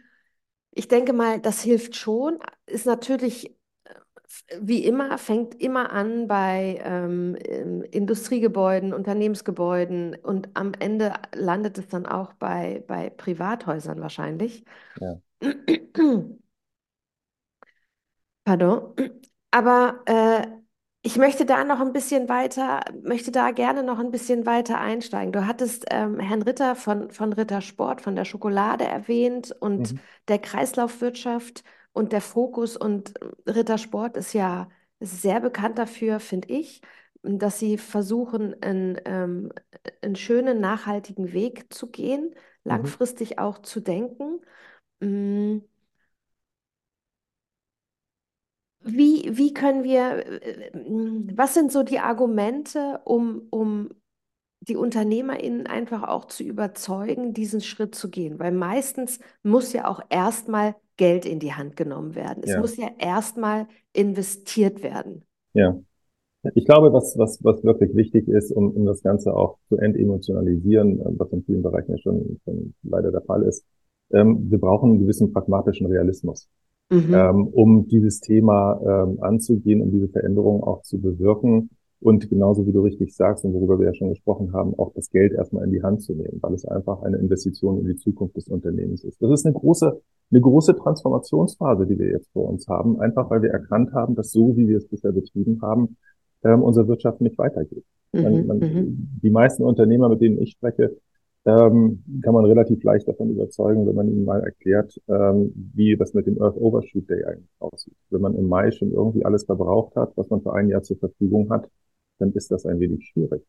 ich denke mal, das hilft schon. Ist natürlich, äh, wie immer, fängt immer an bei ähm, ähm, Industriegebäuden, Unternehmensgebäuden und am Ende landet es dann auch bei, bei Privathäusern wahrscheinlich. Ja. Pardon. Aber äh, ich möchte da noch ein bisschen weiter, möchte da gerne noch ein bisschen weiter einsteigen. Du hattest ähm, Herrn Ritter von, von Ritter Sport, von der Schokolade erwähnt und Mhm. der Kreislaufwirtschaft und der Fokus. Und Ritter Sport ist ja sehr bekannt dafür, finde ich, dass sie versuchen, einen, ähm, einen schönen, nachhaltigen Weg zu gehen, Mhm. langfristig auch zu denken. Mm, Wie, wie können wir, äh, was sind so die Argumente, um, um die UnternehmerInnen einfach auch zu überzeugen, diesen Schritt zu gehen? Weil meistens muss ja auch erstmal Geld in die Hand genommen werden. Es Ja. muss ja erstmal investiert werden. Ja. Ich glaube, was, was, was wirklich wichtig ist, um, um das Ganze auch zu entemotionalisieren, was in vielen Bereichen ja schon, schon leider der Fall ist, ähm, wir brauchen einen gewissen pragmatischen Realismus. Mhm. ähm, um dieses Thema ähm, anzugehen, um diese Veränderung auch zu bewirken und genauso wie du richtig sagst und worüber wir ja schon gesprochen haben, auch das Geld erstmal in die Hand zu nehmen, weil es einfach eine Investition in die Zukunft des Unternehmens ist. Das ist eine große, eine große Transformationsphase, die wir jetzt vor uns haben, einfach weil wir erkannt haben, dass so, wie wir es bisher betrieben haben, ähm, unsere Wirtschaft nicht weitergeht. Man, Mhm, man, mhm. die meisten Unternehmer, mit denen ich spreche, ähm, kann man relativ leicht davon überzeugen, wenn man ihnen mal erklärt, ähm, wie das mit dem Earth Overshoot Day eigentlich aussieht. Wenn man im Mai schon irgendwie alles verbraucht hat, was man für ein Jahr zur Verfügung hat, dann ist das ein wenig schwierig.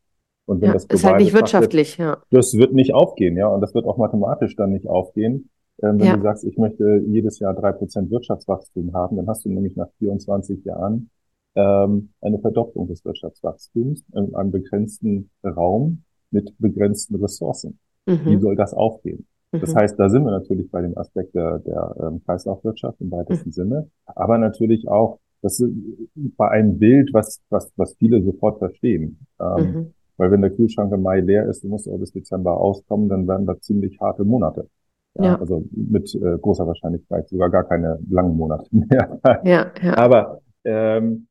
Und wenn Ja, das ist halt nicht wirtschaftlich, ja. das wird nicht aufgehen, ja, und das wird auch mathematisch dann nicht aufgehen. Ähm, wenn Ja. du sagst, ich möchte jedes Jahr drei Prozent Wirtschaftswachstum haben, dann hast du nämlich nach 24 Jahren ähm, eine Verdopplung des Wirtschaftswachstums in einem begrenzten Raum mit begrenzten Ressourcen. Wie Mhm, soll das aufgehen? Das mhm, heißt, da sind wir natürlich bei dem Aspekt der, der ähm, Kreislaufwirtschaft im mhm, weitesten Sinne, aber natürlich auch das ist bei einem Bild, was, was, was viele sofort verstehen. Ähm, mhm. weil wenn der Kühlschrank im Mai leer ist, du musst auch bis Dezember auskommen, dann werden das ziemlich harte Monate. Ja, Ja, also mit äh, großer Wahrscheinlichkeit sogar gar keine langen Monate mehr. ja, ja. Aber ähm,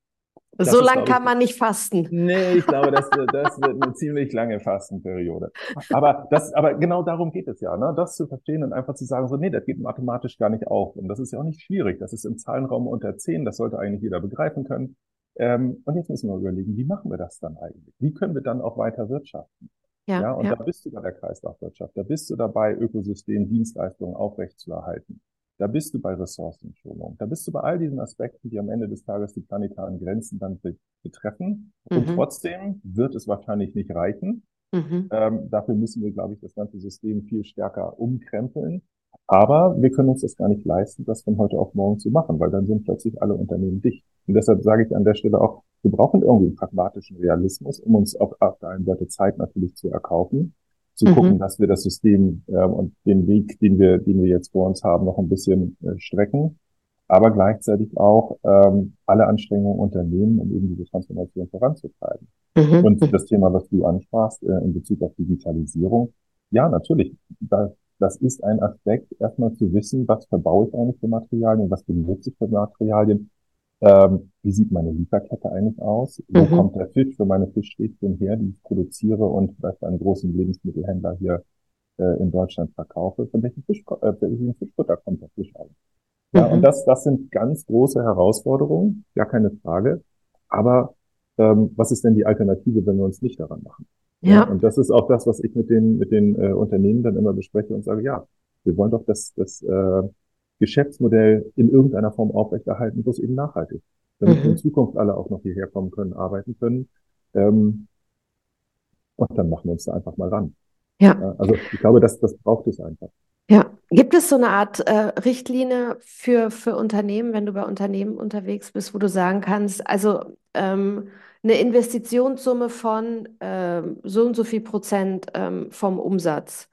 das So ist, lang glaube ich, kann man nicht fasten. Nee, ich glaube, das, wird- das wird eine ziemlich lange Fastenperiode. Aber das, aber genau darum geht es ja, ne? Das zu verstehen und einfach zu sagen, so, nee, das geht mathematisch gar nicht auf. Und das ist ja auch nicht schwierig. Das ist im Zahlenraum unter 10. Das sollte eigentlich jeder begreifen können. Ähm, und jetzt müssen wir überlegen, wie machen wir das dann eigentlich? Wie können wir dann auch weiter wirtschaften? Ja, Ja, und ja. da bist du bei der Kreislaufwirtschaft. Da bist du dabei, Ökosystem, Dienstleistungen aufrechtzuerhalten. Da bist du bei Ressourcenschonung. Da bist du bei all diesen Aspekten, die am Ende des Tages die planetaren Grenzen dann be betreffen. Und Mhm, trotzdem wird es wahrscheinlich nicht reichen. mhm, Ähm, dafür müssen wir, glaube ich, das ganze System viel stärker umkrempeln. Aber wir können uns das gar nicht leisten, das von heute auf morgen zu machen, weil dann sind plötzlich alle Unternehmen dicht. Und deshalb sage ich an der Stelle auch, wir brauchen irgendwie einen pragmatischen Realismus, um uns auf, auf der einen Seite Zeit natürlich zu erkaufen, zu gucken, mhm, dass wir das System ähm, und den Weg, den wir, den wir jetzt vor uns haben, noch ein bisschen äh, strecken, aber gleichzeitig auch ähm, alle Anstrengungen unternehmen, um eben diese Transformation voranzutreiben. mhm, Und das Thema, was du ansprachst äh, in Bezug auf Digitalisierung, ja, natürlich, da, das ist ein Aspekt, erstmal zu wissen, was verbaue ich eigentlich für Materialien, was benutze ich für Materialien, ähm, wie sieht meine Lieferkette eigentlich aus, wo mhm, kommt der Fisch für meine Fischstäbchen her, die ich produziere und bei einem großen Lebensmittelhändler hier äh, in Deutschland verkaufe, von welchem Fisch, äh, welchem Fischfutter kommt der Fisch eigentlich? Ja, und mhm, das, das sind ganz große Herausforderungen, gar keine Frage. Aber ähm, was ist denn die Alternative, wenn wir uns nicht daran machen? Ja. ja. Und das ist auch das, was ich mit den, mit den äh, Unternehmen dann immer bespreche und sage, ja, wir wollen doch das, das äh, Geschäftsmodell in irgendeiner Form aufrechterhalten, bloß eben nachhaltig. Damit mhm. in Zukunft alle auch noch hierher kommen können, arbeiten können. Ähm, und dann machen wir uns da einfach mal ran. Ja. Also ich glaube, das, das braucht es einfach. Ja, gibt es so eine Art äh, Richtlinie für, für Unternehmen, wenn du bei Unternehmen unterwegs bist, wo du sagen kannst, also ähm, eine Investitionssumme von ähm, so und so viel Prozent ähm, vom Umsatz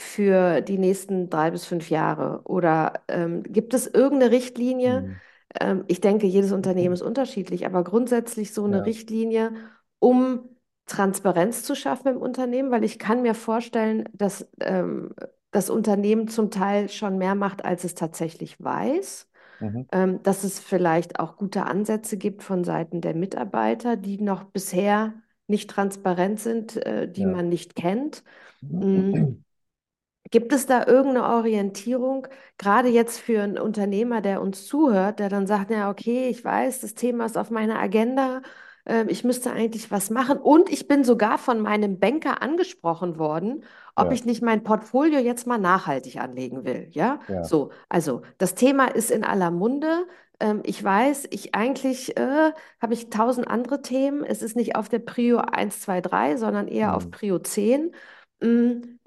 für die nächsten drei bis fünf Jahre? Oder ähm, gibt es irgendeine Richtlinie? Mhm. Ähm, ich denke, jedes Unternehmen ist unterschiedlich, aber grundsätzlich so eine ja. Richtlinie, um Transparenz zu schaffen im Unternehmen, weil ich kann mir vorstellen, dass ähm, das Unternehmen zum Teil schon mehr macht, als es tatsächlich weiß. Mhm. Ähm, dass es vielleicht auch gute Ansätze gibt von Seiten der Mitarbeiter, die noch bisher nicht transparent sind, äh, die ja. man nicht kennt. Mhm. Gibt es da irgendeine Orientierung, gerade jetzt für einen Unternehmer, der uns zuhört, der dann sagt, ja, okay, ich weiß, das Thema ist auf meiner Agenda, äh, ich müsste eigentlich was machen und ich bin sogar von meinem Banker angesprochen worden, ob ja. ich nicht mein Portfolio jetzt mal nachhaltig anlegen will, ja? ja. So, also das Thema ist in aller Munde. Ähm, ich weiß, ich eigentlich äh, habe ich tausend andere Themen. Es ist nicht auf der Prio 1, 2, 3, sondern eher mhm. auf Prio 10. Mhm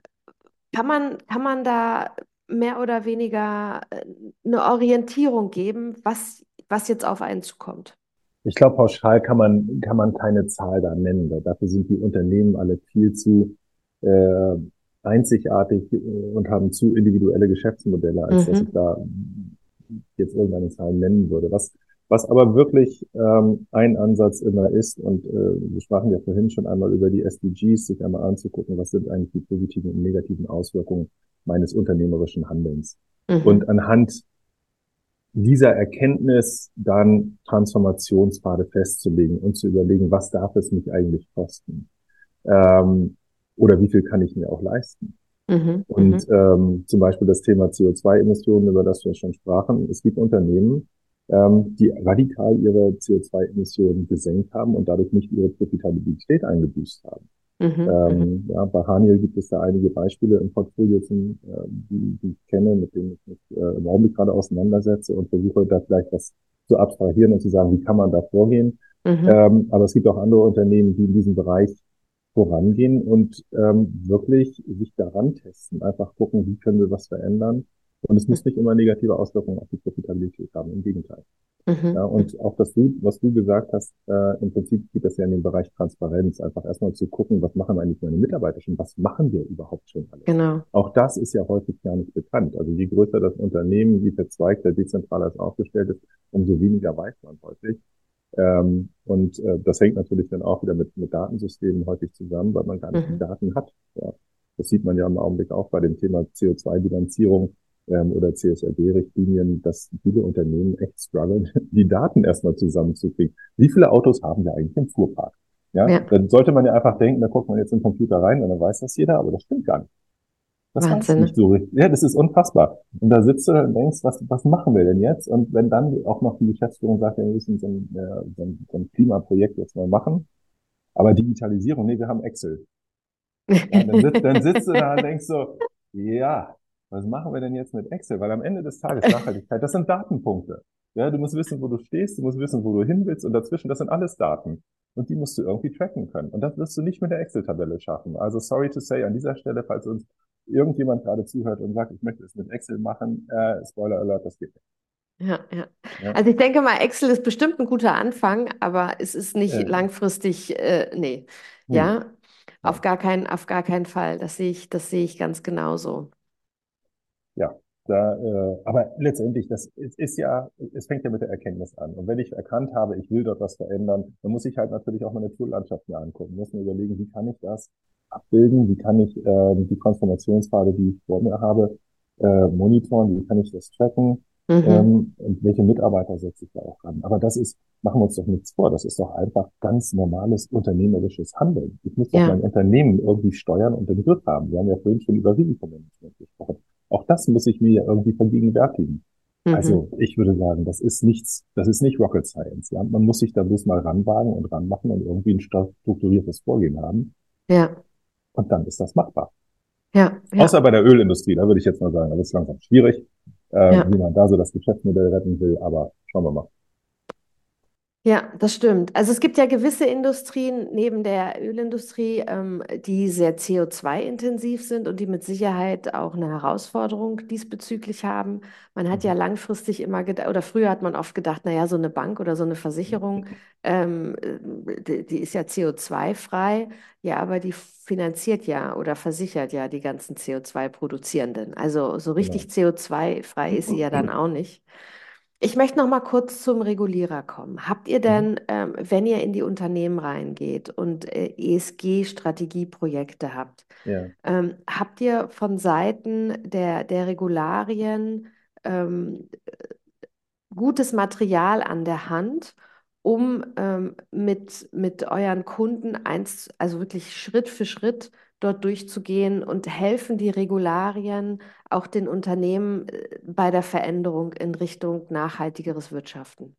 kann man, kann man da mehr oder weniger äh, eine Orientierung geben, was, was jetzt auf einen zukommt? Ich glaube, pauschal kann man, kann man keine Zahl da nennen. Dafür sind die Unternehmen alle viel zu äh, einzigartig äh, und haben zu individuelle Geschäftsmodelle, als mhm. dass ich da jetzt irgendeine Zahl nennen würde. Was was aber wirklich ähm, ein Ansatz immer ist, und äh, wir sprachen ja vorhin schon einmal über die SDGs, sich einmal anzugucken, was sind eigentlich die positiven und negativen Auswirkungen meines unternehmerischen Handelns. Mhm. Und anhand dieser Erkenntnis dann Transformationspfade festzulegen und zu überlegen, was darf es mich eigentlich kosten? Ähm, oder wie viel kann ich mir auch leisten? Mhm, und mhm. ähm, zum Beispiel das Thema CO2-Emissionen, über das wir schon sprachen. Es gibt Unternehmen, ähm, die radikal ihre CO2-Emissionen gesenkt haben und dadurch nicht ihre Profitabilität eingebüßt haben. Mhm, ähm, mhm. ja, bei Haniel gibt es da einige Beispiele im Portfolio, zum, äh, die, die ich kenne, mit denen ich mich äh, im Augenblick gerade auseinandersetze und versuche da vielleicht was zu abstrahieren und zu sagen, wie kann man da vorgehen. Mhm. Ähm, aber es gibt auch andere Unternehmen, die in diesem Bereich vorangehen und ähm, wirklich sich daran testen, einfach gucken, wie können wir was verändern und es muss nicht immer negative Auswirkungen auf die Profitabilität haben, im Gegenteil. Mhm. Ja, und auch das, was du gesagt hast, äh, im Prinzip geht das ja in den Bereich Transparenz, einfach erstmal zu gucken, was machen eigentlich meine Mitarbeiter schon, was machen wir überhaupt schon alles. Genau. Auch das ist ja häufig gar nicht bekannt. Also je größer das Unternehmen, wie verzweigter, dezentraler es aufgestellt ist, umso weniger weiß man häufig. Ähm, und äh, das hängt natürlich dann auch wieder mit, mit Datensystemen häufig zusammen, weil man gar nicht mhm. die Daten hat. Ja. Das sieht man ja im Augenblick auch bei dem Thema CO2-Bilanzierung ähm, oder CSRD-Richtlinien, dass viele Unternehmen echt strugglen, die Daten erstmal zusammenzukriegen. Wie viele Autos haben wir eigentlich im Fuhrpark? Ja, ja. dann sollte man ja einfach denken, da guckt man jetzt in den Computer rein und dann weiß das jeder, aber das stimmt gar nicht. Das Wahnsinn. weiß nicht so richtig. Ja, das ist unfassbar. Und da sitzt du und denkst, was, was machen wir denn jetzt? Und wenn dann auch noch die Geschäftsführung sagt, wir müssen so ein, äh, so ein, so ein Klimaprojekt jetzt mal machen, aber Digitalisierung, nee, wir haben Excel. Ja, dann, sitzt, dann sitzt du da und denkst so, ja, was machen wir denn jetzt mit Excel? Weil am Ende des Tages Nachhaltigkeit, das sind Datenpunkte. Ja, du musst wissen, wo du stehst, du musst wissen, wo du hin willst und dazwischen, das sind alles Daten. Und die musst du irgendwie tracken können. Und das wirst du nicht mit der Excel-Tabelle schaffen. Also sorry to say an dieser Stelle, falls uns irgendjemand gerade zuhört und sagt, ich möchte es mit Excel machen, äh, Spoiler Alert, das geht nicht. Ja, ja, ja. Also ich denke mal, Excel ist bestimmt ein guter Anfang, aber es ist nicht äh. langfristig, äh, nee. Hm. Ja, auf gar keinen, auf gar keinen Fall. Das sehe ich, das sehe ich ganz genauso. Ja, da, äh, aber letztendlich, das ist, ist ja, es fängt ja mit der Erkenntnis an. Und wenn ich erkannt habe, ich will dort was verändern, dann muss ich halt natürlich auch meine Toollandschaft mir angucken, muss mir überlegen, wie kann ich das abbilden, wie kann ich äh, die Transformationspfade, die ich vor mir habe, äh, monitoren, wie kann ich das tracken mhm. ähm, und welche Mitarbeiter setze ich da auch ran. Aber das ist, machen wir uns doch nichts vor, das ist doch einfach ganz normales unternehmerisches Handeln. Ich muss doch ja. mein Unternehmen irgendwie steuern und den Griff haben. Wir haben ja vorhin schon über Risikomanagement gesprochen. Auch das muss ich mir irgendwie vergegenwärtigen. Also Mhm. ich würde sagen, das ist nichts, das ist nicht Rocket Science. Ja? Man muss sich da bloß mal ranwagen und ranmachen und irgendwie ein strukturiertes Vorgehen haben. Ja, Und dann ist das machbar. ja, ja, Außer bei der Ölindustrie, da würde ich jetzt mal sagen, da wird es langsam schwierig, äh, ja. wie man da so das Geschäftsmodell retten will, aber schauen wir mal. Ja, das stimmt. Also es gibt ja gewisse Industrien neben der Ölindustrie, ähm, die sehr CO2-intensiv sind und die mit Sicherheit auch eine Herausforderung diesbezüglich haben. Man hat ja langfristig immer gedacht, oder früher hat man oft gedacht, naja, so eine Bank oder so eine Versicherung, ähm, äh, die, die ist ja CO2-frei, ja, aber die finanziert ja oder versichert ja die ganzen CO2-Produzierenden. Also so Genau. richtig CO2-frei ist sie ja dann auch nicht. Ich möchte noch mal kurz zum Regulierer kommen. Habt ihr Mhm. denn, ähm, wenn ihr in die Unternehmen reingeht und äh, ESG-Strategieprojekte habt, Ja. ähm, habt ihr von Seiten der, der Regularien ähm, gutes Material an der Hand, um ähm, mit, mit euren Kunden eins, also wirklich Schritt für Schritt dort durchzugehen und helfen die Regularien auch den Unternehmen äh, bei der Veränderung in Richtung nachhaltigeres Wirtschaften?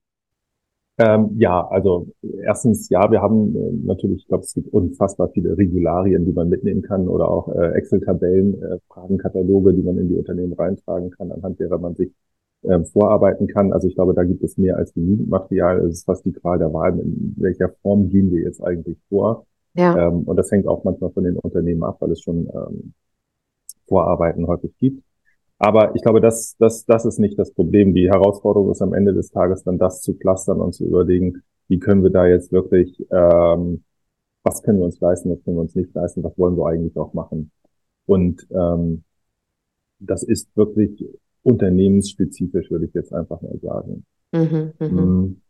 Ähm, ja, also erstens, ja, wir haben äh, natürlich, ich glaube, es gibt unfassbar viele Regularien, die man mitnehmen kann oder auch äh, Excel-Tabellen, äh, Fragenkataloge, die man in die Unternehmen reintragen kann, anhand derer man sich ähm, vorarbeiten kann. Also ich glaube, da gibt es mehr als genügend Material. Es ist fast die Qual der Wahl, in welcher Form gehen wir jetzt eigentlich vor. Ja, Ähm, und das hängt auch manchmal von den Unternehmen ab, weil es schon ähm, Vorarbeiten häufig gibt. Aber ich glaube, das, das, das ist nicht das Problem. Die Herausforderung ist am Ende des Tages dann das zu clustern und zu überlegen, wie können wir da jetzt wirklich, ähm, was können wir uns leisten, was können wir uns nicht leisten, was wollen wir eigentlich auch machen. Und ähm, das ist wirklich unternehmensspezifisch, würde ich jetzt einfach mal sagen. mhm, mhm. Hm,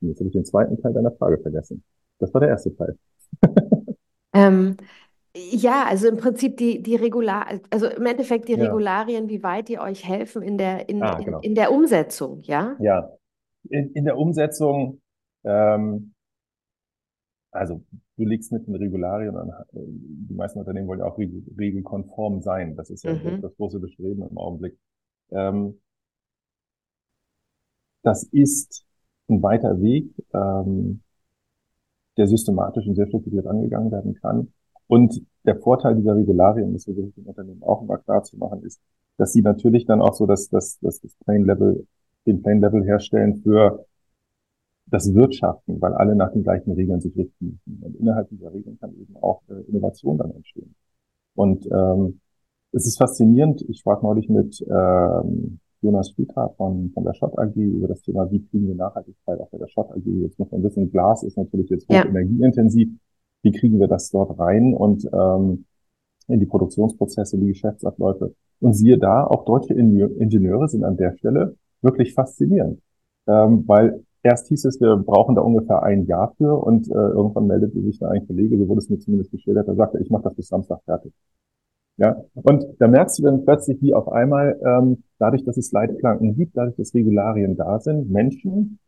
Jetzt habe ich den zweiten Teil deiner Frage vergessen. Das war der erste Teil. Ähm, ja, also im Prinzip die, die Regular, also im Endeffekt die Ja. Regularien, wie weit die euch helfen in der, in, Ah, in, genau. in der Umsetzung, ja? Ja. In, in der Umsetzung, ähm, also du legst mit den Regularien an, äh, die meisten Unternehmen wollen ja auch regel- regelkonform sein. Das ist ja das, Mhm. das große Bestreben im Augenblick. Ähm, das ist ein weiter Weg, ähm, der systematisch und sehr strukturiert angegangen werden kann. Und der Vorteil dieser Regularien, das ich den Unternehmen auch immer klar zu machen, ist, dass sie natürlich dann auch so das, das, das, das Plain Level, den Plain Level herstellen für das Wirtschaften, weil alle nach den gleichen Regeln sich richten müssen. Und innerhalb dieser Regeln kann eben auch äh, Innovation dann entstehen. Und ähm, es ist faszinierend. Ich sprach neulich mit ähm, Jonas Friedhardt von, von der Schott AG über das Thema, wie kriegen wir Nachhaltigkeit auch bei der Schott AG. Jetzt muss man wissen, Glas ist natürlich jetzt hoch Ja. energieintensiv. Wie kriegen wir das dort rein und ähm, in die Produktionsprozesse, in die Geschäftsabläufe? Und siehe da, auch deutsche Ingenieur- Ingenieure sind an der Stelle wirklich faszinierend. Ähm, weil erst hieß es, wir brauchen da ungefähr ein Jahr für und äh, irgendwann meldete sich da ein Kollege, so wurde es mir zumindest geschildert, der sagte, ich mache das bis Samstag fertig. Ja, und da merkst du dann plötzlich, wie auf einmal, ähm, dadurch, dass es Leitplanken gibt, dadurch, dass Regularien da sind, Menschen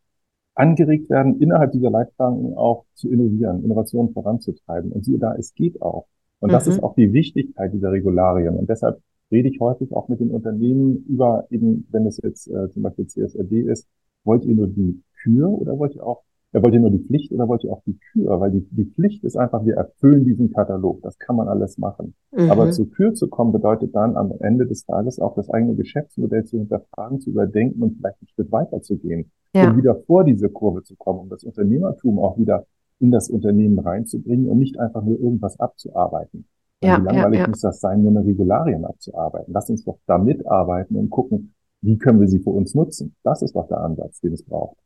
angeregt werden, innerhalb dieser Leitplanken auch zu innovieren, Innovationen voranzutreiben. Und siehe da, es geht auch. Und das ist Mhm. auch die Wichtigkeit dieser Regularien. Und deshalb rede ich häufig auch mit den Unternehmen über eben, wenn es jetzt äh, zum Beispiel CSRD ist, wollt ihr nur die Kür oder wollt ihr auch, äh, wollt ihr nur die Pflicht oder wollt ihr auch die Kür? Weil die, die Pflicht ist einfach, wir erfüllen diesen Katalog. Das kann man alles machen. Aber Mhm. zur Kür zu kommen, bedeutet dann am Ende des Tages auch das eigene Geschäftsmodell zu hinterfragen, zu überdenken und vielleicht einen Schritt weiter zu gehen, um Ja, wieder vor diese Kurve zu kommen, um das Unternehmertum auch wieder in das Unternehmen reinzubringen und nicht einfach nur irgendwas abzuarbeiten. Ja, wie ja, langweilig ja. muss das sein, nur eine Regularien abzuarbeiten? Lass uns doch da mitarbeiten und gucken, wie können wir sie für uns nutzen? Das ist doch der Ansatz, den es braucht.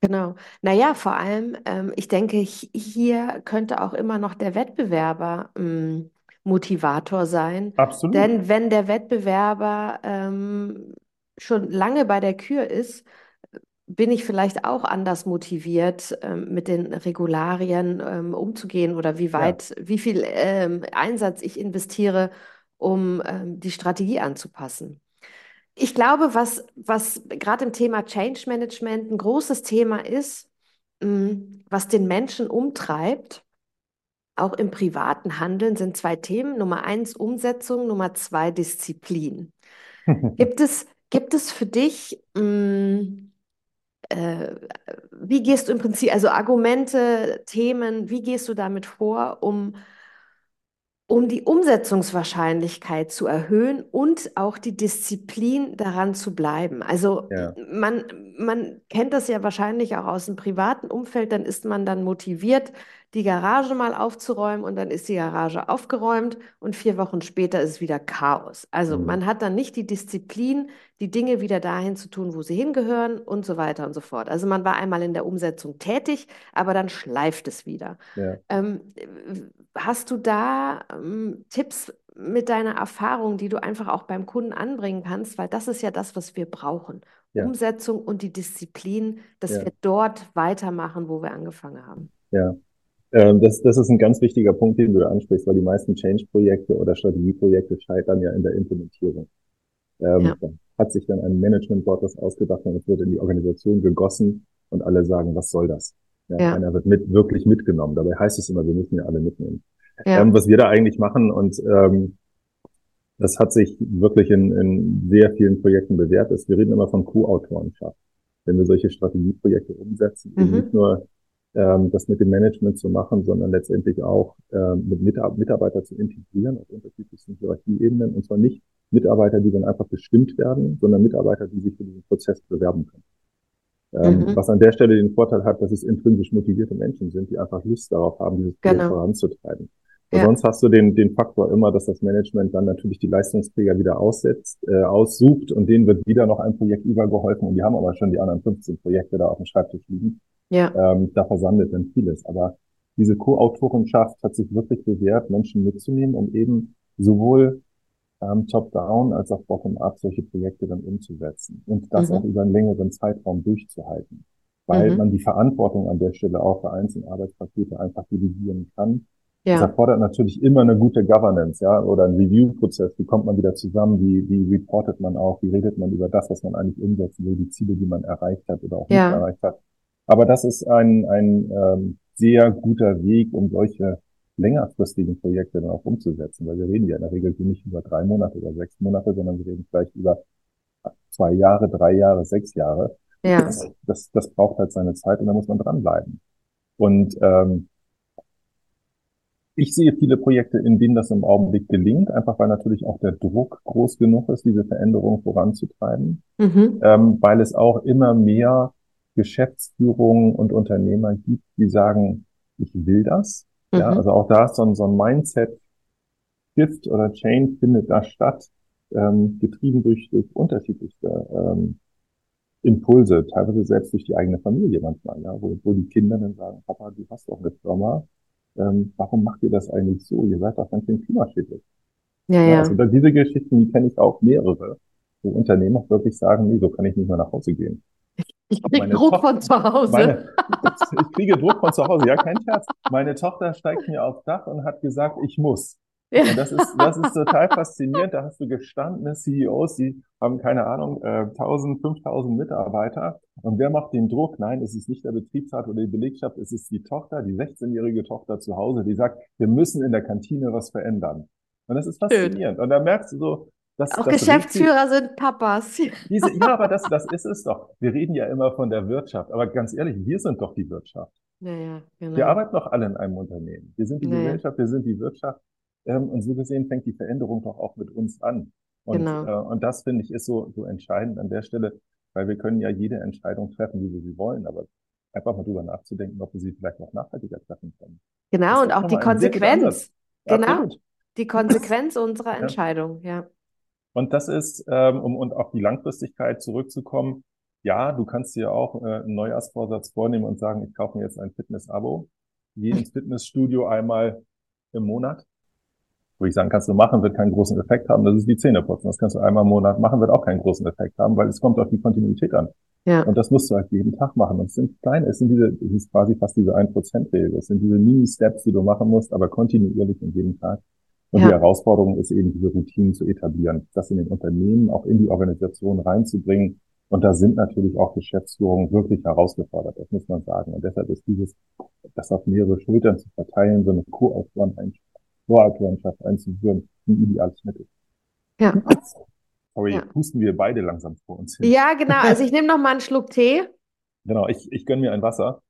Genau. Naja, vor allem, ähm, ich denke, hi- hier könnte auch immer noch der Wettbewerber ähm, Motivator sein. Absolut. Denn wenn der Wettbewerber ähm, schon lange bei der Kür ist, bin ich vielleicht auch anders motiviert, ähm, mit den Regularien ähm, umzugehen oder wie Ja, weit, wie viel ähm, Einsatz ich investiere, um ähm, die Strategie anzupassen. Ich glaube, was, was gerade im Thema Change Management ein großes Thema ist, mh, was den Menschen umtreibt, auch im privaten Handeln, sind zwei Themen. Nummer eins Umsetzung, Nummer zwei Disziplin. Gibt es, Gibt es für dich, mh, mm, äh, wie gehst du im Prinzip, also Argumente, Themen, wie gehst du damit vor, um um die Umsetzungswahrscheinlichkeit zu erhöhen und auch die Disziplin daran zu bleiben. Also Ja, man, man kennt das ja wahrscheinlich auch aus dem privaten Umfeld, dann ist man dann motiviert, die Garage mal aufzuräumen und dann ist die Garage aufgeräumt und vier Wochen später ist es wieder Chaos. Also hm, man hat dann nicht die Disziplin, die Dinge wieder dahin zu tun, wo sie hingehören und so weiter und so fort. Also man war einmal in der Umsetzung tätig, aber dann schleift es wieder. ja, Ähm, hast du da ähm, Tipps mit deiner Erfahrung, die du einfach auch beim Kunden anbringen kannst? Weil das ist ja das, was wir brauchen. ja, Umsetzung und die Disziplin, dass ja, wir dort weitermachen, wo wir angefangen haben. ja. Ähm, das, das ist ein ganz wichtiger Punkt, den du ansprichst, weil die meisten Change-Projekte oder Strategieprojekte scheitern ja in der Implementierung. Ja, Ähm, da hat sich dann ein Management-Board das ausgedacht und es wird in die Organisation gegossen und alle sagen, was soll das? Ja, ja, keiner wird mit, wirklich mitgenommen. Dabei heißt es immer, wir müssen ja alle mitnehmen. ja. Ähm, was wir da eigentlich machen und ähm, das hat sich wirklich in, in sehr vielen Projekten bewährt, ist, wir reden immer von Co-Autorenschaft. Wenn wir solche Strategieprojekte umsetzen, eben nicht Mhm. nur ähm, das mit dem Management zu machen, sondern letztendlich auch ähm, mit Mitar Mitarbeiter zu integrieren auf unterschiedlichsten Hierarchieebenen. Und zwar nicht Mitarbeiter, die dann einfach bestimmt werden, sondern Mitarbeiter, die sich für diesen Prozess bewerben können. Ähm, Mhm. was an der Stelle den Vorteil hat, dass es intrinsisch motivierte Menschen sind, die einfach Lust darauf haben, dieses Projekt Genau. voranzutreiben. Ja, sonst hast du den, den Faktor immer, dass das Management dann natürlich die Leistungsträger wieder aussetzt, äh, aussucht und denen wird wieder noch ein Projekt übergeholfen und die haben aber schon die anderen 15 Projekte da auf dem Schreibtisch liegen. ja, Ähm, da versandet dann vieles. Aber diese Co-Autorenschaft hat sich wirklich bewährt, Menschen mitzunehmen, um eben sowohl ähm, top-down als auch bottom-up solche Projekte dann umzusetzen und das auch mhm. über einen längeren Zeitraum durchzuhalten, weil Mhm. man die Verantwortung an der Stelle auch für einzelne Arbeitspakete einfach delegieren kann. Das Ja, erfordert natürlich immer eine gute Governance, ja, oder einen Review-Prozess. Wie kommt man wieder zusammen? Wie, wie reportet man auch? Wie redet man über das, was man eigentlich umsetzen will, die Ziele, die man erreicht hat oder auch nicht ja, erreicht hat? Aber das ist ein, ein ähm, sehr guter Weg, um solche längerfristigen Projekte dann auch umzusetzen, weil wir reden ja in der Regel nicht über drei Monate oder sechs Monate, sondern wir reden vielleicht über zwei Jahre, drei Jahre, sechs Jahre. ja. Das, das braucht halt seine Zeit und da muss man dranbleiben. Und ähm, ich sehe viele Projekte, in denen das im Augenblick gelingt, einfach weil natürlich auch der Druck groß genug ist, diese Veränderung voranzutreiben, Mhm. ähm, weil es auch immer mehr Geschäftsführungen und Unternehmer gibt, die sagen, ich will das. Ja, Mhm. also auch da ist so ein, so ein Mindset-Shift oder Change findet da statt, ähm, getrieben durch, durch unterschiedlichste ähm, Impulse, teilweise selbst durch die eigene Familie manchmal, ja, wo, wo die Kinder dann sagen, Papa, du hast doch eine Firma, ähm, warum macht ihr das eigentlich so? Ihr seid doch ganz schön klimaschädlich. Ja, Ja, also ja. da, diese Geschichten, die kenne ich auch mehrere, wo Unternehmer wirklich sagen, nee, so kann ich nicht mehr nach Hause gehen. Ich krieg Meine Druck Tochter, von zu Hause. meine, ich kriege Druck von zu Hause, ja, kein Scherz. Meine Tochter steigt mir aufs Dach und hat gesagt, ich muss. Ja. Und das ist, das ist total faszinierend. Da hast du gestandene CEOs, die haben keine Ahnung, äh, 1000, 5000 Mitarbeiter. Und wer macht den Druck? Nein, es ist nicht der Betriebsrat oder die Belegschaft, es ist die Tochter, die 16-jährige Tochter zu Hause, die sagt, wir müssen in der Kantine was verändern. Und das ist Schön. faszinierend. Und da merkst du so, dass Auch das Geschäftsführer sind Papas. diese, ja, aber das, das ist es doch. Wir reden ja immer von der Wirtschaft. Aber ganz ehrlich, wir sind doch die Wirtschaft. Ja, ja, Wir genau. arbeiten doch alle in einem Unternehmen. Wir sind die Ja, ja, Gesellschaft, wir sind die Wirtschaft. Ähm, und so gesehen fängt die Veränderung doch auch mit uns an. Und, genau. äh, und das finde ich ist so, so entscheidend an der Stelle, weil wir können ja jede Entscheidung treffen, wie wir sie wollen, aber einfach mal drüber nachzudenken, ob wir sie vielleicht noch nachhaltiger treffen können. Genau, und auch die. Konsequenz. Genau, Absolut. die Konsequenz unserer. Entscheidung, ja. Und das ist, ähm, um und auf die Langfristigkeit zurückzukommen, ja, du kannst dir auch äh, einen Neujahrsvorsatz vornehmen und sagen, ich kaufe mir jetzt ein Fitness-Abo, gehe ins Fitnessstudio einmal im Monat. Wo ich sagen, kannst du machen, wird keinen großen Effekt haben. Das ist wie Zähneputzen. Das kannst du einmal im Monat machen, wird auch keinen großen Effekt haben, weil es kommt auf die Kontinuität an. Ja, Und das musst du halt jeden Tag machen. Und es sind kleine, es sind diese, es ist quasi fast diese 1%-Regel. Es sind diese Mini-Steps, die du machen musst, aber kontinuierlich und jeden Tag. Und die ja, Herausforderung ist eben, diese Routinen zu etablieren, das in den Unternehmen, auch in die Organisation reinzubringen. Und da sind natürlich auch Geschäftsführungen wirklich herausgefordert, das muss man sagen. Und deshalb ist dieses, das auf mehrere Schultern zu verteilen, so eine Co-Autorenschaft einzuführen, ein ideales Mittel. ja. Sorry, Ja. jetzt pusten wir beide langsam vor uns hin. Ja, genau. Also ich nehme noch mal einen Schluck Tee. Genau, ich, ich gönne mir ein Wasser.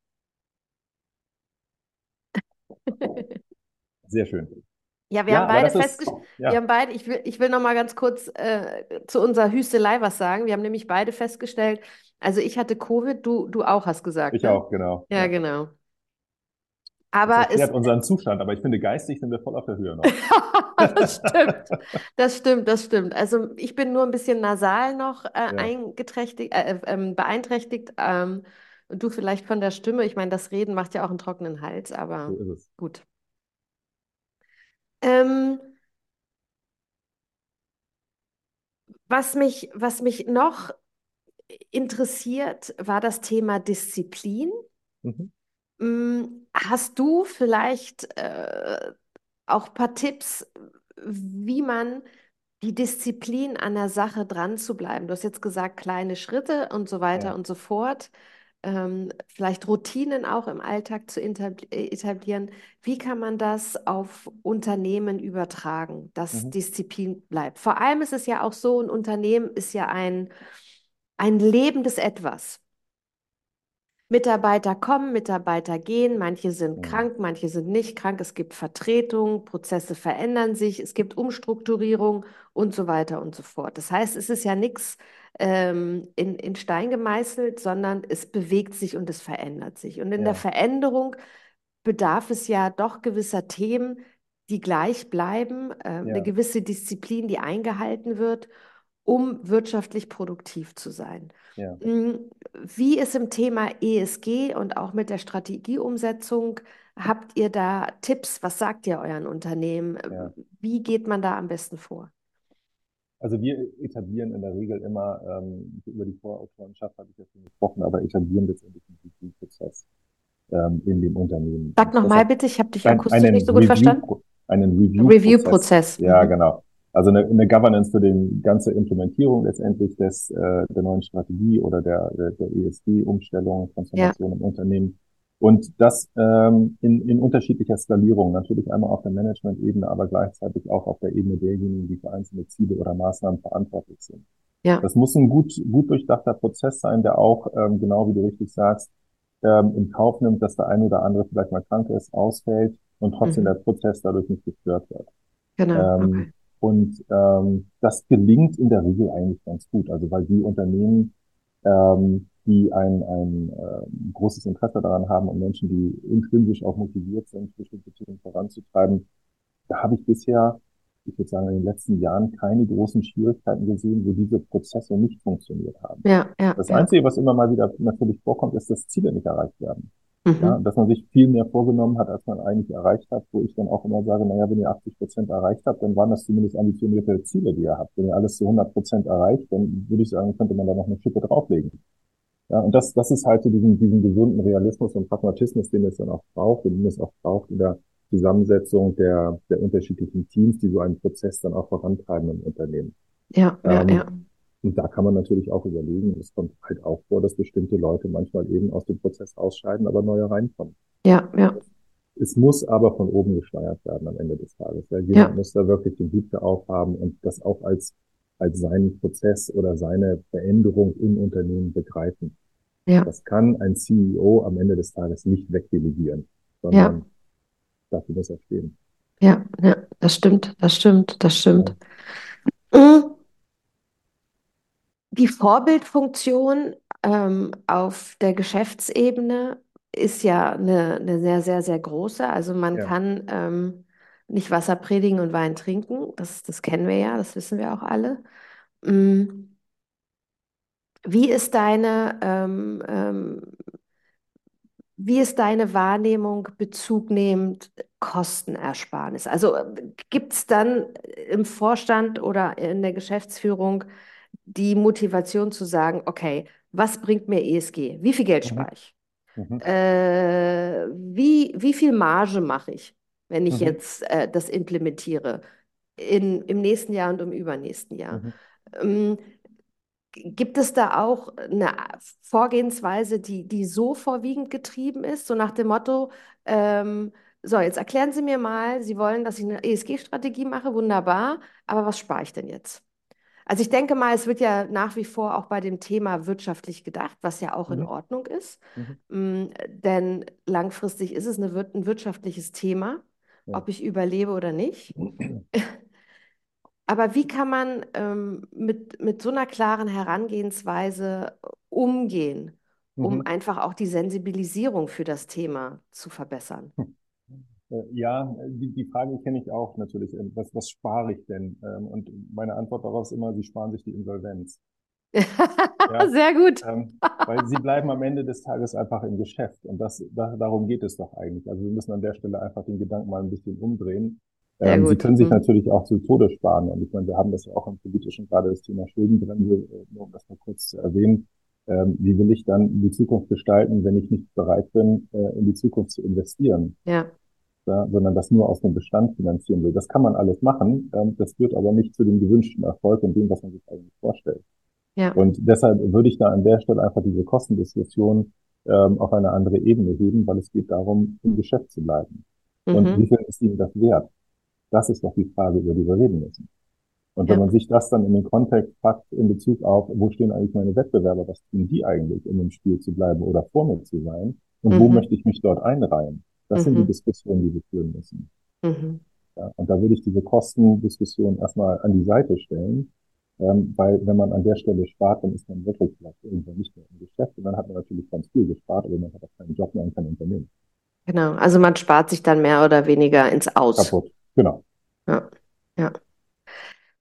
Sehr schön. Ja, wir Ja, haben beide das festgestellt, wir ja, haben beide, ich will, ich will noch mal ganz kurz äh, zu unserer Hüstelei was sagen. Wir haben nämlich beide festgestellt, also ich hatte Covid, du, du auch, hast gesagt, ich ne? auch, genau. Ja, Ja. genau. Das Aber es, erklärt unseren Zustand, aber ich finde, geistig sind wir voll auf der Höhe noch. das stimmt, das stimmt, das stimmt. Also ich bin nur ein bisschen nasal noch äh, eingeträchtigt, äh, äh, ähm, beeinträchtigt. Ähm, du vielleicht von der Stimme. Ich meine, das Reden macht ja auch einen trockenen Hals, so aber ist es. gut. Ähm, was mich, was mich noch interessiert, war das Thema Disziplin. Mhm. Mm, Hast du vielleicht äh, auch ein paar Tipps, wie man die Disziplin an der Sache dran zu bleiben? Du hast jetzt gesagt, kleine Schritte und so weiter Ja. und so fort. Ähm, vielleicht Routinen auch im Alltag zu äh, etablieren. Wie kann man das auf Unternehmen übertragen, dass Mhm. Disziplin bleibt? Vor allem ist es ja auch so, ein Unternehmen ist ja ein, ein lebendes Etwas. Mitarbeiter kommen, Mitarbeiter gehen, manche sind Mhm. krank, manche sind nicht krank, es gibt Vertretung, Prozesse verändern sich, es gibt Umstrukturierung und so weiter und so fort. Das heißt, es ist ja nichts ähm, in, in Stein gemeißelt, sondern es bewegt sich und es verändert sich. Und in der Ja, Veränderung bedarf es ja doch gewisser Themen, die gleich bleiben, äh, eine ja, gewisse Disziplin, die eingehalten wird, um wirtschaftlich produktiv zu sein. ja. Mm, Wie ist im Thema ESG und auch mit der Strategieumsetzung? Habt ihr da Tipps? Was sagt ihr euren Unternehmen? Ja. Wie geht man da am besten vor? Also wir etablieren in der Regel immer, ähm, über die Vorautorenschaft habe ich ja schon gesprochen, aber etablieren letztendlich einen Review-Prozess ähm, in dem Unternehmen. Sag nochmal bitte, ich habe dich akustisch nicht so gut verstanden. Review, einen Review-Prozess. Review-Prozess. Ja, Mhm. genau. Also eine, eine Governance für die ganze Implementierung letztendlich des, äh, der neuen Strategie oder der, der, der ESG-Umstellung, Ja, Transformation im Unternehmen. Und das ähm, in, in unterschiedlicher Skalierung, natürlich einmal auf der Management-Ebene, aber gleichzeitig auch auf der Ebene derjenigen, die für einzelne Ziele oder Maßnahmen verantwortlich sind. ja, Das muss ein gut, gut durchdachter Prozess sein, der auch, ähm, genau wie du richtig sagst, ähm, in Kauf nimmt, dass der eine oder andere vielleicht mal krank ist, ausfällt und trotzdem der mhm. Prozess dadurch nicht gestört wird. Genau, Ähm, okay. und ähm, das gelingt in der Regel eigentlich ganz gut. Also weil die Unternehmen, ähm, die ein, ein ähm, großes Interesse daran haben und Menschen, die intrinsisch auch motiviert sind, bestimmte Themen voranzutreiben, da habe ich bisher, ich würde sagen, in den letzten Jahren keine großen Schwierigkeiten gesehen, wo diese Prozesse nicht funktioniert haben. Ja, ja, Das ja. Einzige, was immer mal wieder natürlich vorkommt, ist, dass Ziele nicht erreicht werden. Ja, Mhm. dass man sich viel mehr vorgenommen hat, als man eigentlich erreicht hat, wo ich dann auch immer sage, naja, wenn ihr 80 Prozent erreicht habt, dann waren das zumindest ambitionierte Ziele, die ihr habt. Wenn ihr alles zu 100 Prozent erreicht, dann würde ich sagen, könnte man da noch eine Schippe drauflegen. Ja, und das, das ist halt so diesen, diesen gesunden Realismus und Pragmatismus, den es dann auch braucht, und den es auch braucht in der Zusammensetzung der, der unterschiedlichen Teams, die so einen Prozess dann auch vorantreiben im Unternehmen. Ja, ja, ja. Ähm, und da kann man natürlich auch überlegen, es kommt halt auch vor, dass bestimmte Leute manchmal eben aus dem Prozess ausscheiden, aber neue reinkommen. Ja, ja, Es muss aber von oben gesteuert werden am Ende des Tages. Ja, ja, jemand muss da wirklich den Hut aufhaben und das auch als, als seinen Prozess oder seine Veränderung im Unternehmen begreifen. ja, Das kann ein CEO am Ende des Tages nicht wegdelegieren, ja, sondern dafür muss er stehen. ja, ja. Das stimmt, das stimmt, das Ja, stimmt. Mm. Die Vorbildfunktion ähm, auf der Geschäftsebene ist ja eine, eine sehr, sehr, sehr große. Also man ja, kann ähm, nicht Wasser predigen und Wein trinken. Das, das kennen wir ja, das wissen wir auch alle. Mm. Wie ist deine, ähm, ähm, wie ist deine Wahrnehmung bezugnehmend Kostenersparnis? Also gibt es dann im Vorstand oder in der Geschäftsführung die Motivation zu sagen, okay, was bringt mir ESG? Wie viel Geld mhm, spare ich? mhm, Äh, wie, wie viel Marge mache ich, wenn ich mhm, jetzt äh, das implementiere in, im nächsten Jahr und im übernächsten Jahr? mhm, Ähm, gibt es da auch eine Vorgehensweise, die, die so vorwiegend getrieben ist, so nach dem Motto, ähm, so, jetzt erklären Sie mir mal, Sie wollen, dass ich eine ESG-Strategie mache, wunderbar, aber was spare ich denn jetzt? Also ich denke mal, es wird ja nach wie vor auch bei dem Thema wirtschaftlich gedacht, was ja auch in Mhm. Ordnung ist. Mhm. Mm, Denn langfristig ist es eine, ein wirtschaftliches Thema. Ob ich überlebe oder nicht. Aber wie kann man ähm, mit, mit so einer klaren Herangehensweise umgehen, um Mhm. einfach auch die Sensibilisierung für das Thema zu verbessern? Äh, Ja, die, die Frage kenne ich auch natürlich. Ähm, Was, was spare ich denn? Ähm, Und meine Antwort darauf ist immer, sie sparen sich die Insolvenz. Ja, Sehr gut. ähm, weil sie bleiben am Ende des Tages einfach im Geschäft. Und das, da, darum geht es doch eigentlich. Also wir müssen an der Stelle einfach den Gedanken mal ein bisschen umdrehen. Ähm, Sie können sich Mhm. natürlich auch zu Tode sparen. Und ich meine, wir haben das ja auch im politischen, gerade das Thema Schuldenbremse, äh, nur um das mal kurz zu erwähnen. Ähm, wie will ich dann die Zukunft gestalten, wenn ich nicht bereit bin, äh, in die Zukunft zu investieren? Ja, ja, sondern das nur aus dem Bestand finanzieren will. Das kann man alles machen, ähm, das führt aber nicht zu dem gewünschten Erfolg und dem, was man sich eigentlich vorstellt. Ja. Und deshalb würde ich da an der Stelle einfach diese Kostendiskussion ähm, auf eine andere Ebene heben, weil es geht darum, im Geschäft zu bleiben. Und wie Mhm. viel ist Ihnen das wert? Das ist doch die Frage, über die wir reden müssen. Und wenn Ja. man sich das dann in den Kontext packt in Bezug auf, wo stehen eigentlich meine Wettbewerber, was tun die eigentlich, um im Spiel zu bleiben oder vor mir zu sein? Und wo Mhm. möchte ich mich dort einreihen? Das sind die Mhm. Diskussionen, die wir führen müssen. Mhm. Ja, und da würde ich diese Kostendiskussion erstmal an die Seite stellen, ähm, weil wenn man an der Stelle spart, dann ist man wirklich vielleicht irgendwann nicht mehr im Geschäft und dann hat man natürlich ganz viel gespart, aber man hat auch keinen Job mehr und kein Unternehmen. Genau. Also man spart sich dann mehr oder weniger ins Aus. Kaputt. Genau. Ja, ja.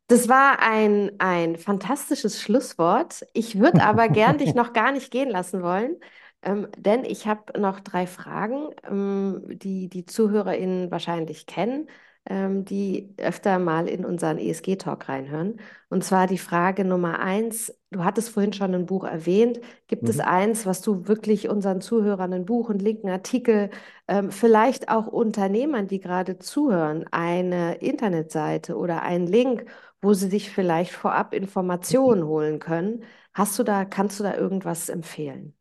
Das war ein, ein fantastisches Schlusswort. Ich würde aber gern dich noch gar nicht gehen lassen wollen, ähm, denn ich habe noch drei Fragen, ähm, die die ZuhörerInnen wahrscheinlich kennen, ähm, die öfter mal in unseren ESG-Talk reinhören. Und zwar die Frage Nummer eins. Du hattest vorhin schon ein Buch erwähnt. Gibt es Mhm. eins, was du wirklich unseren Zuhörern, ein Buch, einen Link, einen Artikel, ähm, vielleicht auch Unternehmern, die gerade zuhören, eine Internetseite oder einen Link, wo sie sich vielleicht vorab Informationen holen können? Hast du da, kannst du da irgendwas empfehlen?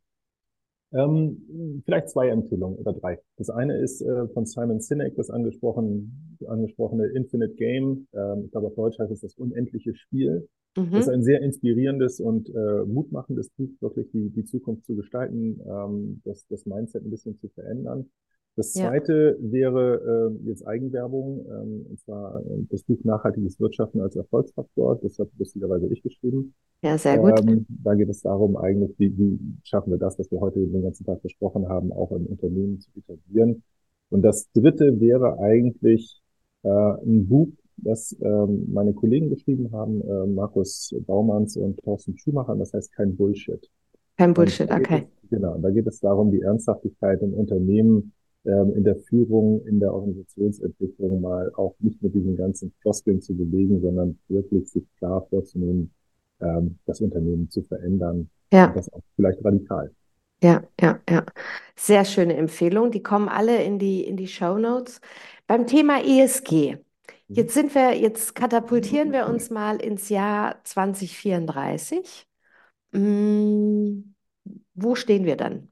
Ähm, vielleicht zwei Empfehlungen oder drei. Das eine ist äh, von Simon Sinek, das angesprochen, angesprochene Infinite Game. Ähm, ich glaube, auf Deutsch heißt es das unendliche Spiel. Das ist Mhm. ein sehr inspirierendes und äh, mutmachendes Buch, wirklich die, die Zukunft zu gestalten, ähm, das, das Mindset ein bisschen zu verändern. Das Ja, zweite wäre äh, jetzt Eigenwerbung, ähm, und zwar äh, das Buch Nachhaltiges Wirtschaften als Erfolgsfaktor. Das hat lustigerweise ich geschrieben. ja, sehr gut. Ähm, da geht es darum, eigentlich, wie, wie schaffen wir das, was wir heute den ganzen Tag besprochen haben, auch im Unternehmen zu etablieren. Und das dritte wäre eigentlich äh, ein Buch, das ähm, meine Kollegen geschrieben haben, äh, Markus Baumanns und Thorsten Schumacher, das heißt kein Bullshit. Kein Bullshit, okay. es, genau, da geht es darum, die Ernsthaftigkeit im Unternehmen, ähm, in der Führung, in der Organisationsentwicklung mal auch nicht mit diesen ganzen Floskeln zu bewegen, sondern wirklich sich klar vorzunehmen, ähm, das Unternehmen zu verändern und Ja, das auch vielleicht radikal. ja, ja, ja. Sehr schöne Empfehlung. Die kommen alle in die, in die Shownotes. Beim Thema ESG. Mhm. Jetzt sind wir, jetzt katapultieren wir uns mal ins Jahr 2034. Mm, wo stehen wir dann?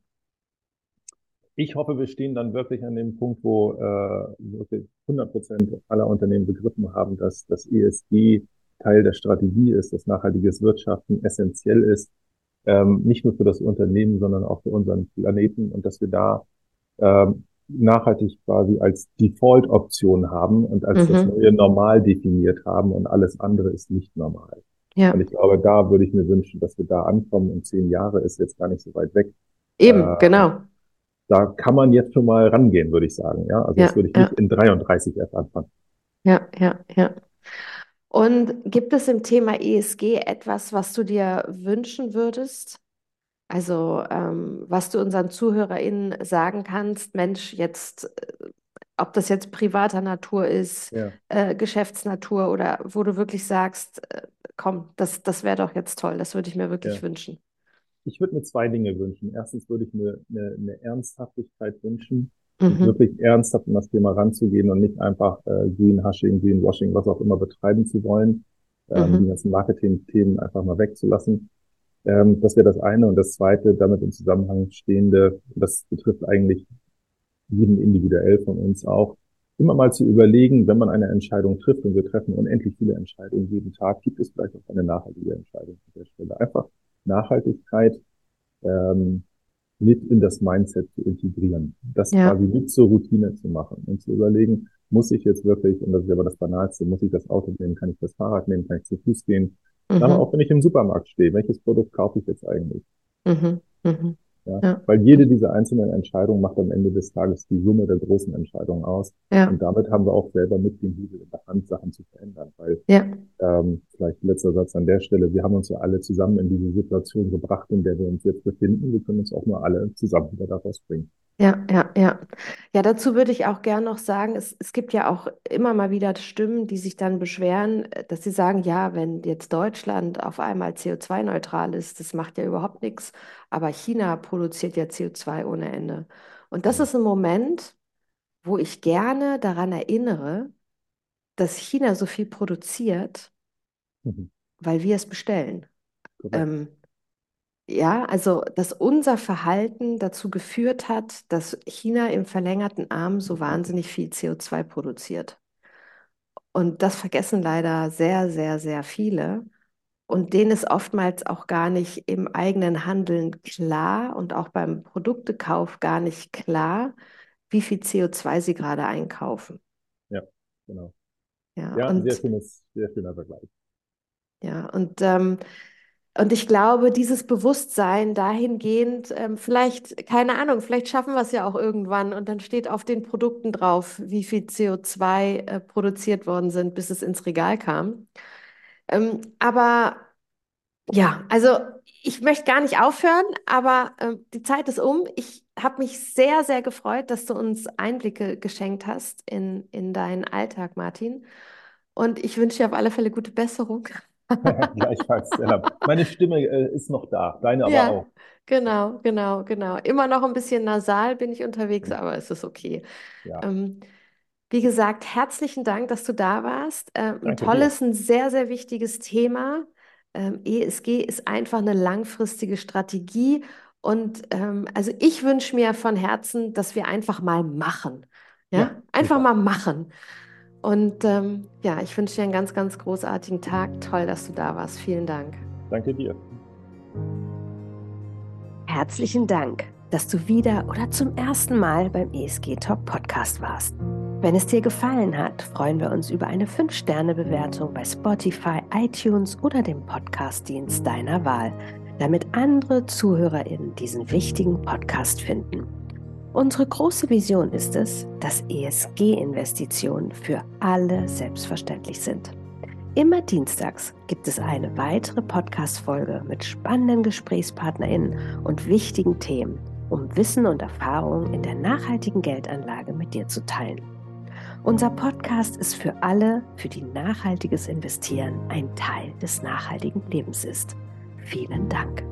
Ich hoffe, wir stehen dann wirklich an dem Punkt, wo äh, wirklich 100 Prozent aller Unternehmen begriffen haben, dass das ESG Teil der Strategie ist, dass nachhaltiges Wirtschaften essentiell ist, ähm, nicht nur für das Unternehmen, sondern auch für unseren Planeten und dass wir da ähm, nachhaltig quasi als Default-Option haben und als das Mhm. neue Normal definiert haben und alles andere ist nicht normal. Ja, Und ich glaube, da würde ich mir wünschen, dass wir da ankommen und zehn Jahre ist jetzt gar nicht so weit weg. eben, Äh, genau. Da kann man jetzt schon mal rangehen, würde ich sagen. Ja, also das Ja, würde ich ja, nicht in 33 erst anfangen. ja, ja, ja. Und gibt es im Thema ESG etwas, was du dir wünschen würdest? Also, ähm, was du unseren ZuhörerInnen sagen kannst, Mensch, jetzt, äh, ob das jetzt privater Natur ist, Ja. äh, Geschäftsnatur oder wo du wirklich sagst, äh, komm, das, das wäre doch jetzt toll, das würde ich mir wirklich wünschen. Ich würde mir zwei Dinge wünschen. Erstens würde ich mir eine, eine Ernsthaftigkeit wünschen, Mhm. wirklich ernsthaft an das Thema ranzugehen und nicht einfach äh, Greenhushing, Greenwashing, was auch immer betreiben zu wollen, ähm, die Mhm. ganzen Marketing-Themen einfach mal wegzulassen. Ähm, das wäre das eine. Und das zweite, damit im Zusammenhang stehende, das betrifft eigentlich jeden individuell von uns auch, immer mal zu überlegen, wenn man eine Entscheidung trifft, und wir treffen unendlich viele Entscheidungen jeden Tag, gibt es vielleicht auch eine nachhaltige Entscheidung an der Stelle. Einfach Nachhaltigkeit ähm, mit in das Mindset zu integrieren. Das ja. quasi mit zur Routine zu machen und zu überlegen, muss ich jetzt wirklich, und das ist aber das Banalste, muss ich das Auto nehmen, kann ich das Fahrrad nehmen, kann ich zu Fuß gehen? Mhm. Aber auch wenn ich im Supermarkt stehe, welches Produkt kaufe ich jetzt eigentlich? Mhm. Mhm. Ja? ja? Weil jede dieser einzelnen Entscheidungen macht am Ende des Tages die Summe der großen Entscheidungen aus. Ja. Und damit haben wir auch selber mit dem Hebel in der Hand, Sachen zu verändern. Weil, ja. ähm, vielleicht letzter Satz an der Stelle, wir haben uns ja alle zusammen in diese Situation gebracht, in der wir uns jetzt befinden. Wir können uns auch nur alle zusammen wieder daraus bringen. Ja, ja, ja. Ja, dazu würde ich auch gern noch sagen, es, es gibt ja auch immer mal wieder Stimmen, die sich dann beschweren, dass sie sagen, ja, wenn jetzt Deutschland auf einmal CO2-neutral ist, das macht ja überhaupt nichts, aber China produziert ja CO2 ohne Ende. Und das ist ein Moment, wo ich gerne daran erinnere, dass China so viel produziert, mhm. weil wir es bestellen. Ähm, ja, also dass unser Verhalten dazu geführt hat, dass China im verlängerten Arm so wahnsinnig viel CO2 produziert. Und das vergessen leider sehr, sehr, sehr viele. Und denen ist oftmals auch gar nicht im eigenen Handeln klar und auch beim Produktekauf gar nicht klar, wie viel CO2 sie gerade einkaufen. Ja, genau. Ja, ja und, sehr, schönes, sehr schöner Vergleich. Ja, und ähm, und ich glaube, dieses Bewusstsein dahingehend, ähm, vielleicht, keine Ahnung, vielleicht schaffen wir es ja auch irgendwann und dann steht auf den Produkten drauf, wie viel CO2 äh, produziert worden sind, bis es ins Regal kam. Ähm, aber ja, also ich möchte gar nicht aufhören, aber äh, die Zeit ist um. Ich habe mich sehr, sehr gefreut, dass du uns Einblicke geschenkt hast in, in deinen Alltag, Martin. Und ich wünsche dir auf alle Fälle gute Besserung. Gleichfalls, Stella. Meine Stimme äh, ist noch da, deine aber ja, auch. Genau, genau, genau. Immer noch ein bisschen nasal bin ich unterwegs, aber es ist okay. Ja. Ähm, wie gesagt, herzlichen Dank, dass du da warst. Ähm, ein tolles, dir. ein sehr, sehr wichtiges Thema. Ähm, ESG ist einfach eine langfristige Strategie. Und ähm, also ich wünsche mir von Herzen, dass wir einfach mal machen. Ja, ja einfach super. mal machen. Und ähm, ja, ich wünsche dir einen ganz, ganz großartigen Tag. Toll, dass du da warst. Vielen Dank. Danke dir. Herzlichen Dank, dass du wieder oder zum ersten Mal beim ESG Talk Podcast warst. Wenn es dir gefallen hat, freuen wir uns über eine 5-Sterne-Bewertung bei Spotify, iTunes oder dem Podcast-Dienst deiner Wahl, damit andere ZuhörerInnen diesen wichtigen Podcast finden. Unsere große Vision ist es, dass ESG-Investitionen für alle selbstverständlich sind. Immer dienstags gibt es eine weitere Podcast-Folge mit spannenden GesprächspartnerInnen und wichtigen Themen, um Wissen und Erfahrungen in der nachhaltigen Geldanlage mit dir zu teilen. Unser Podcast ist für alle, für die nachhaltiges Investieren ein Teil des nachhaltigen Lebens ist. Vielen Dank.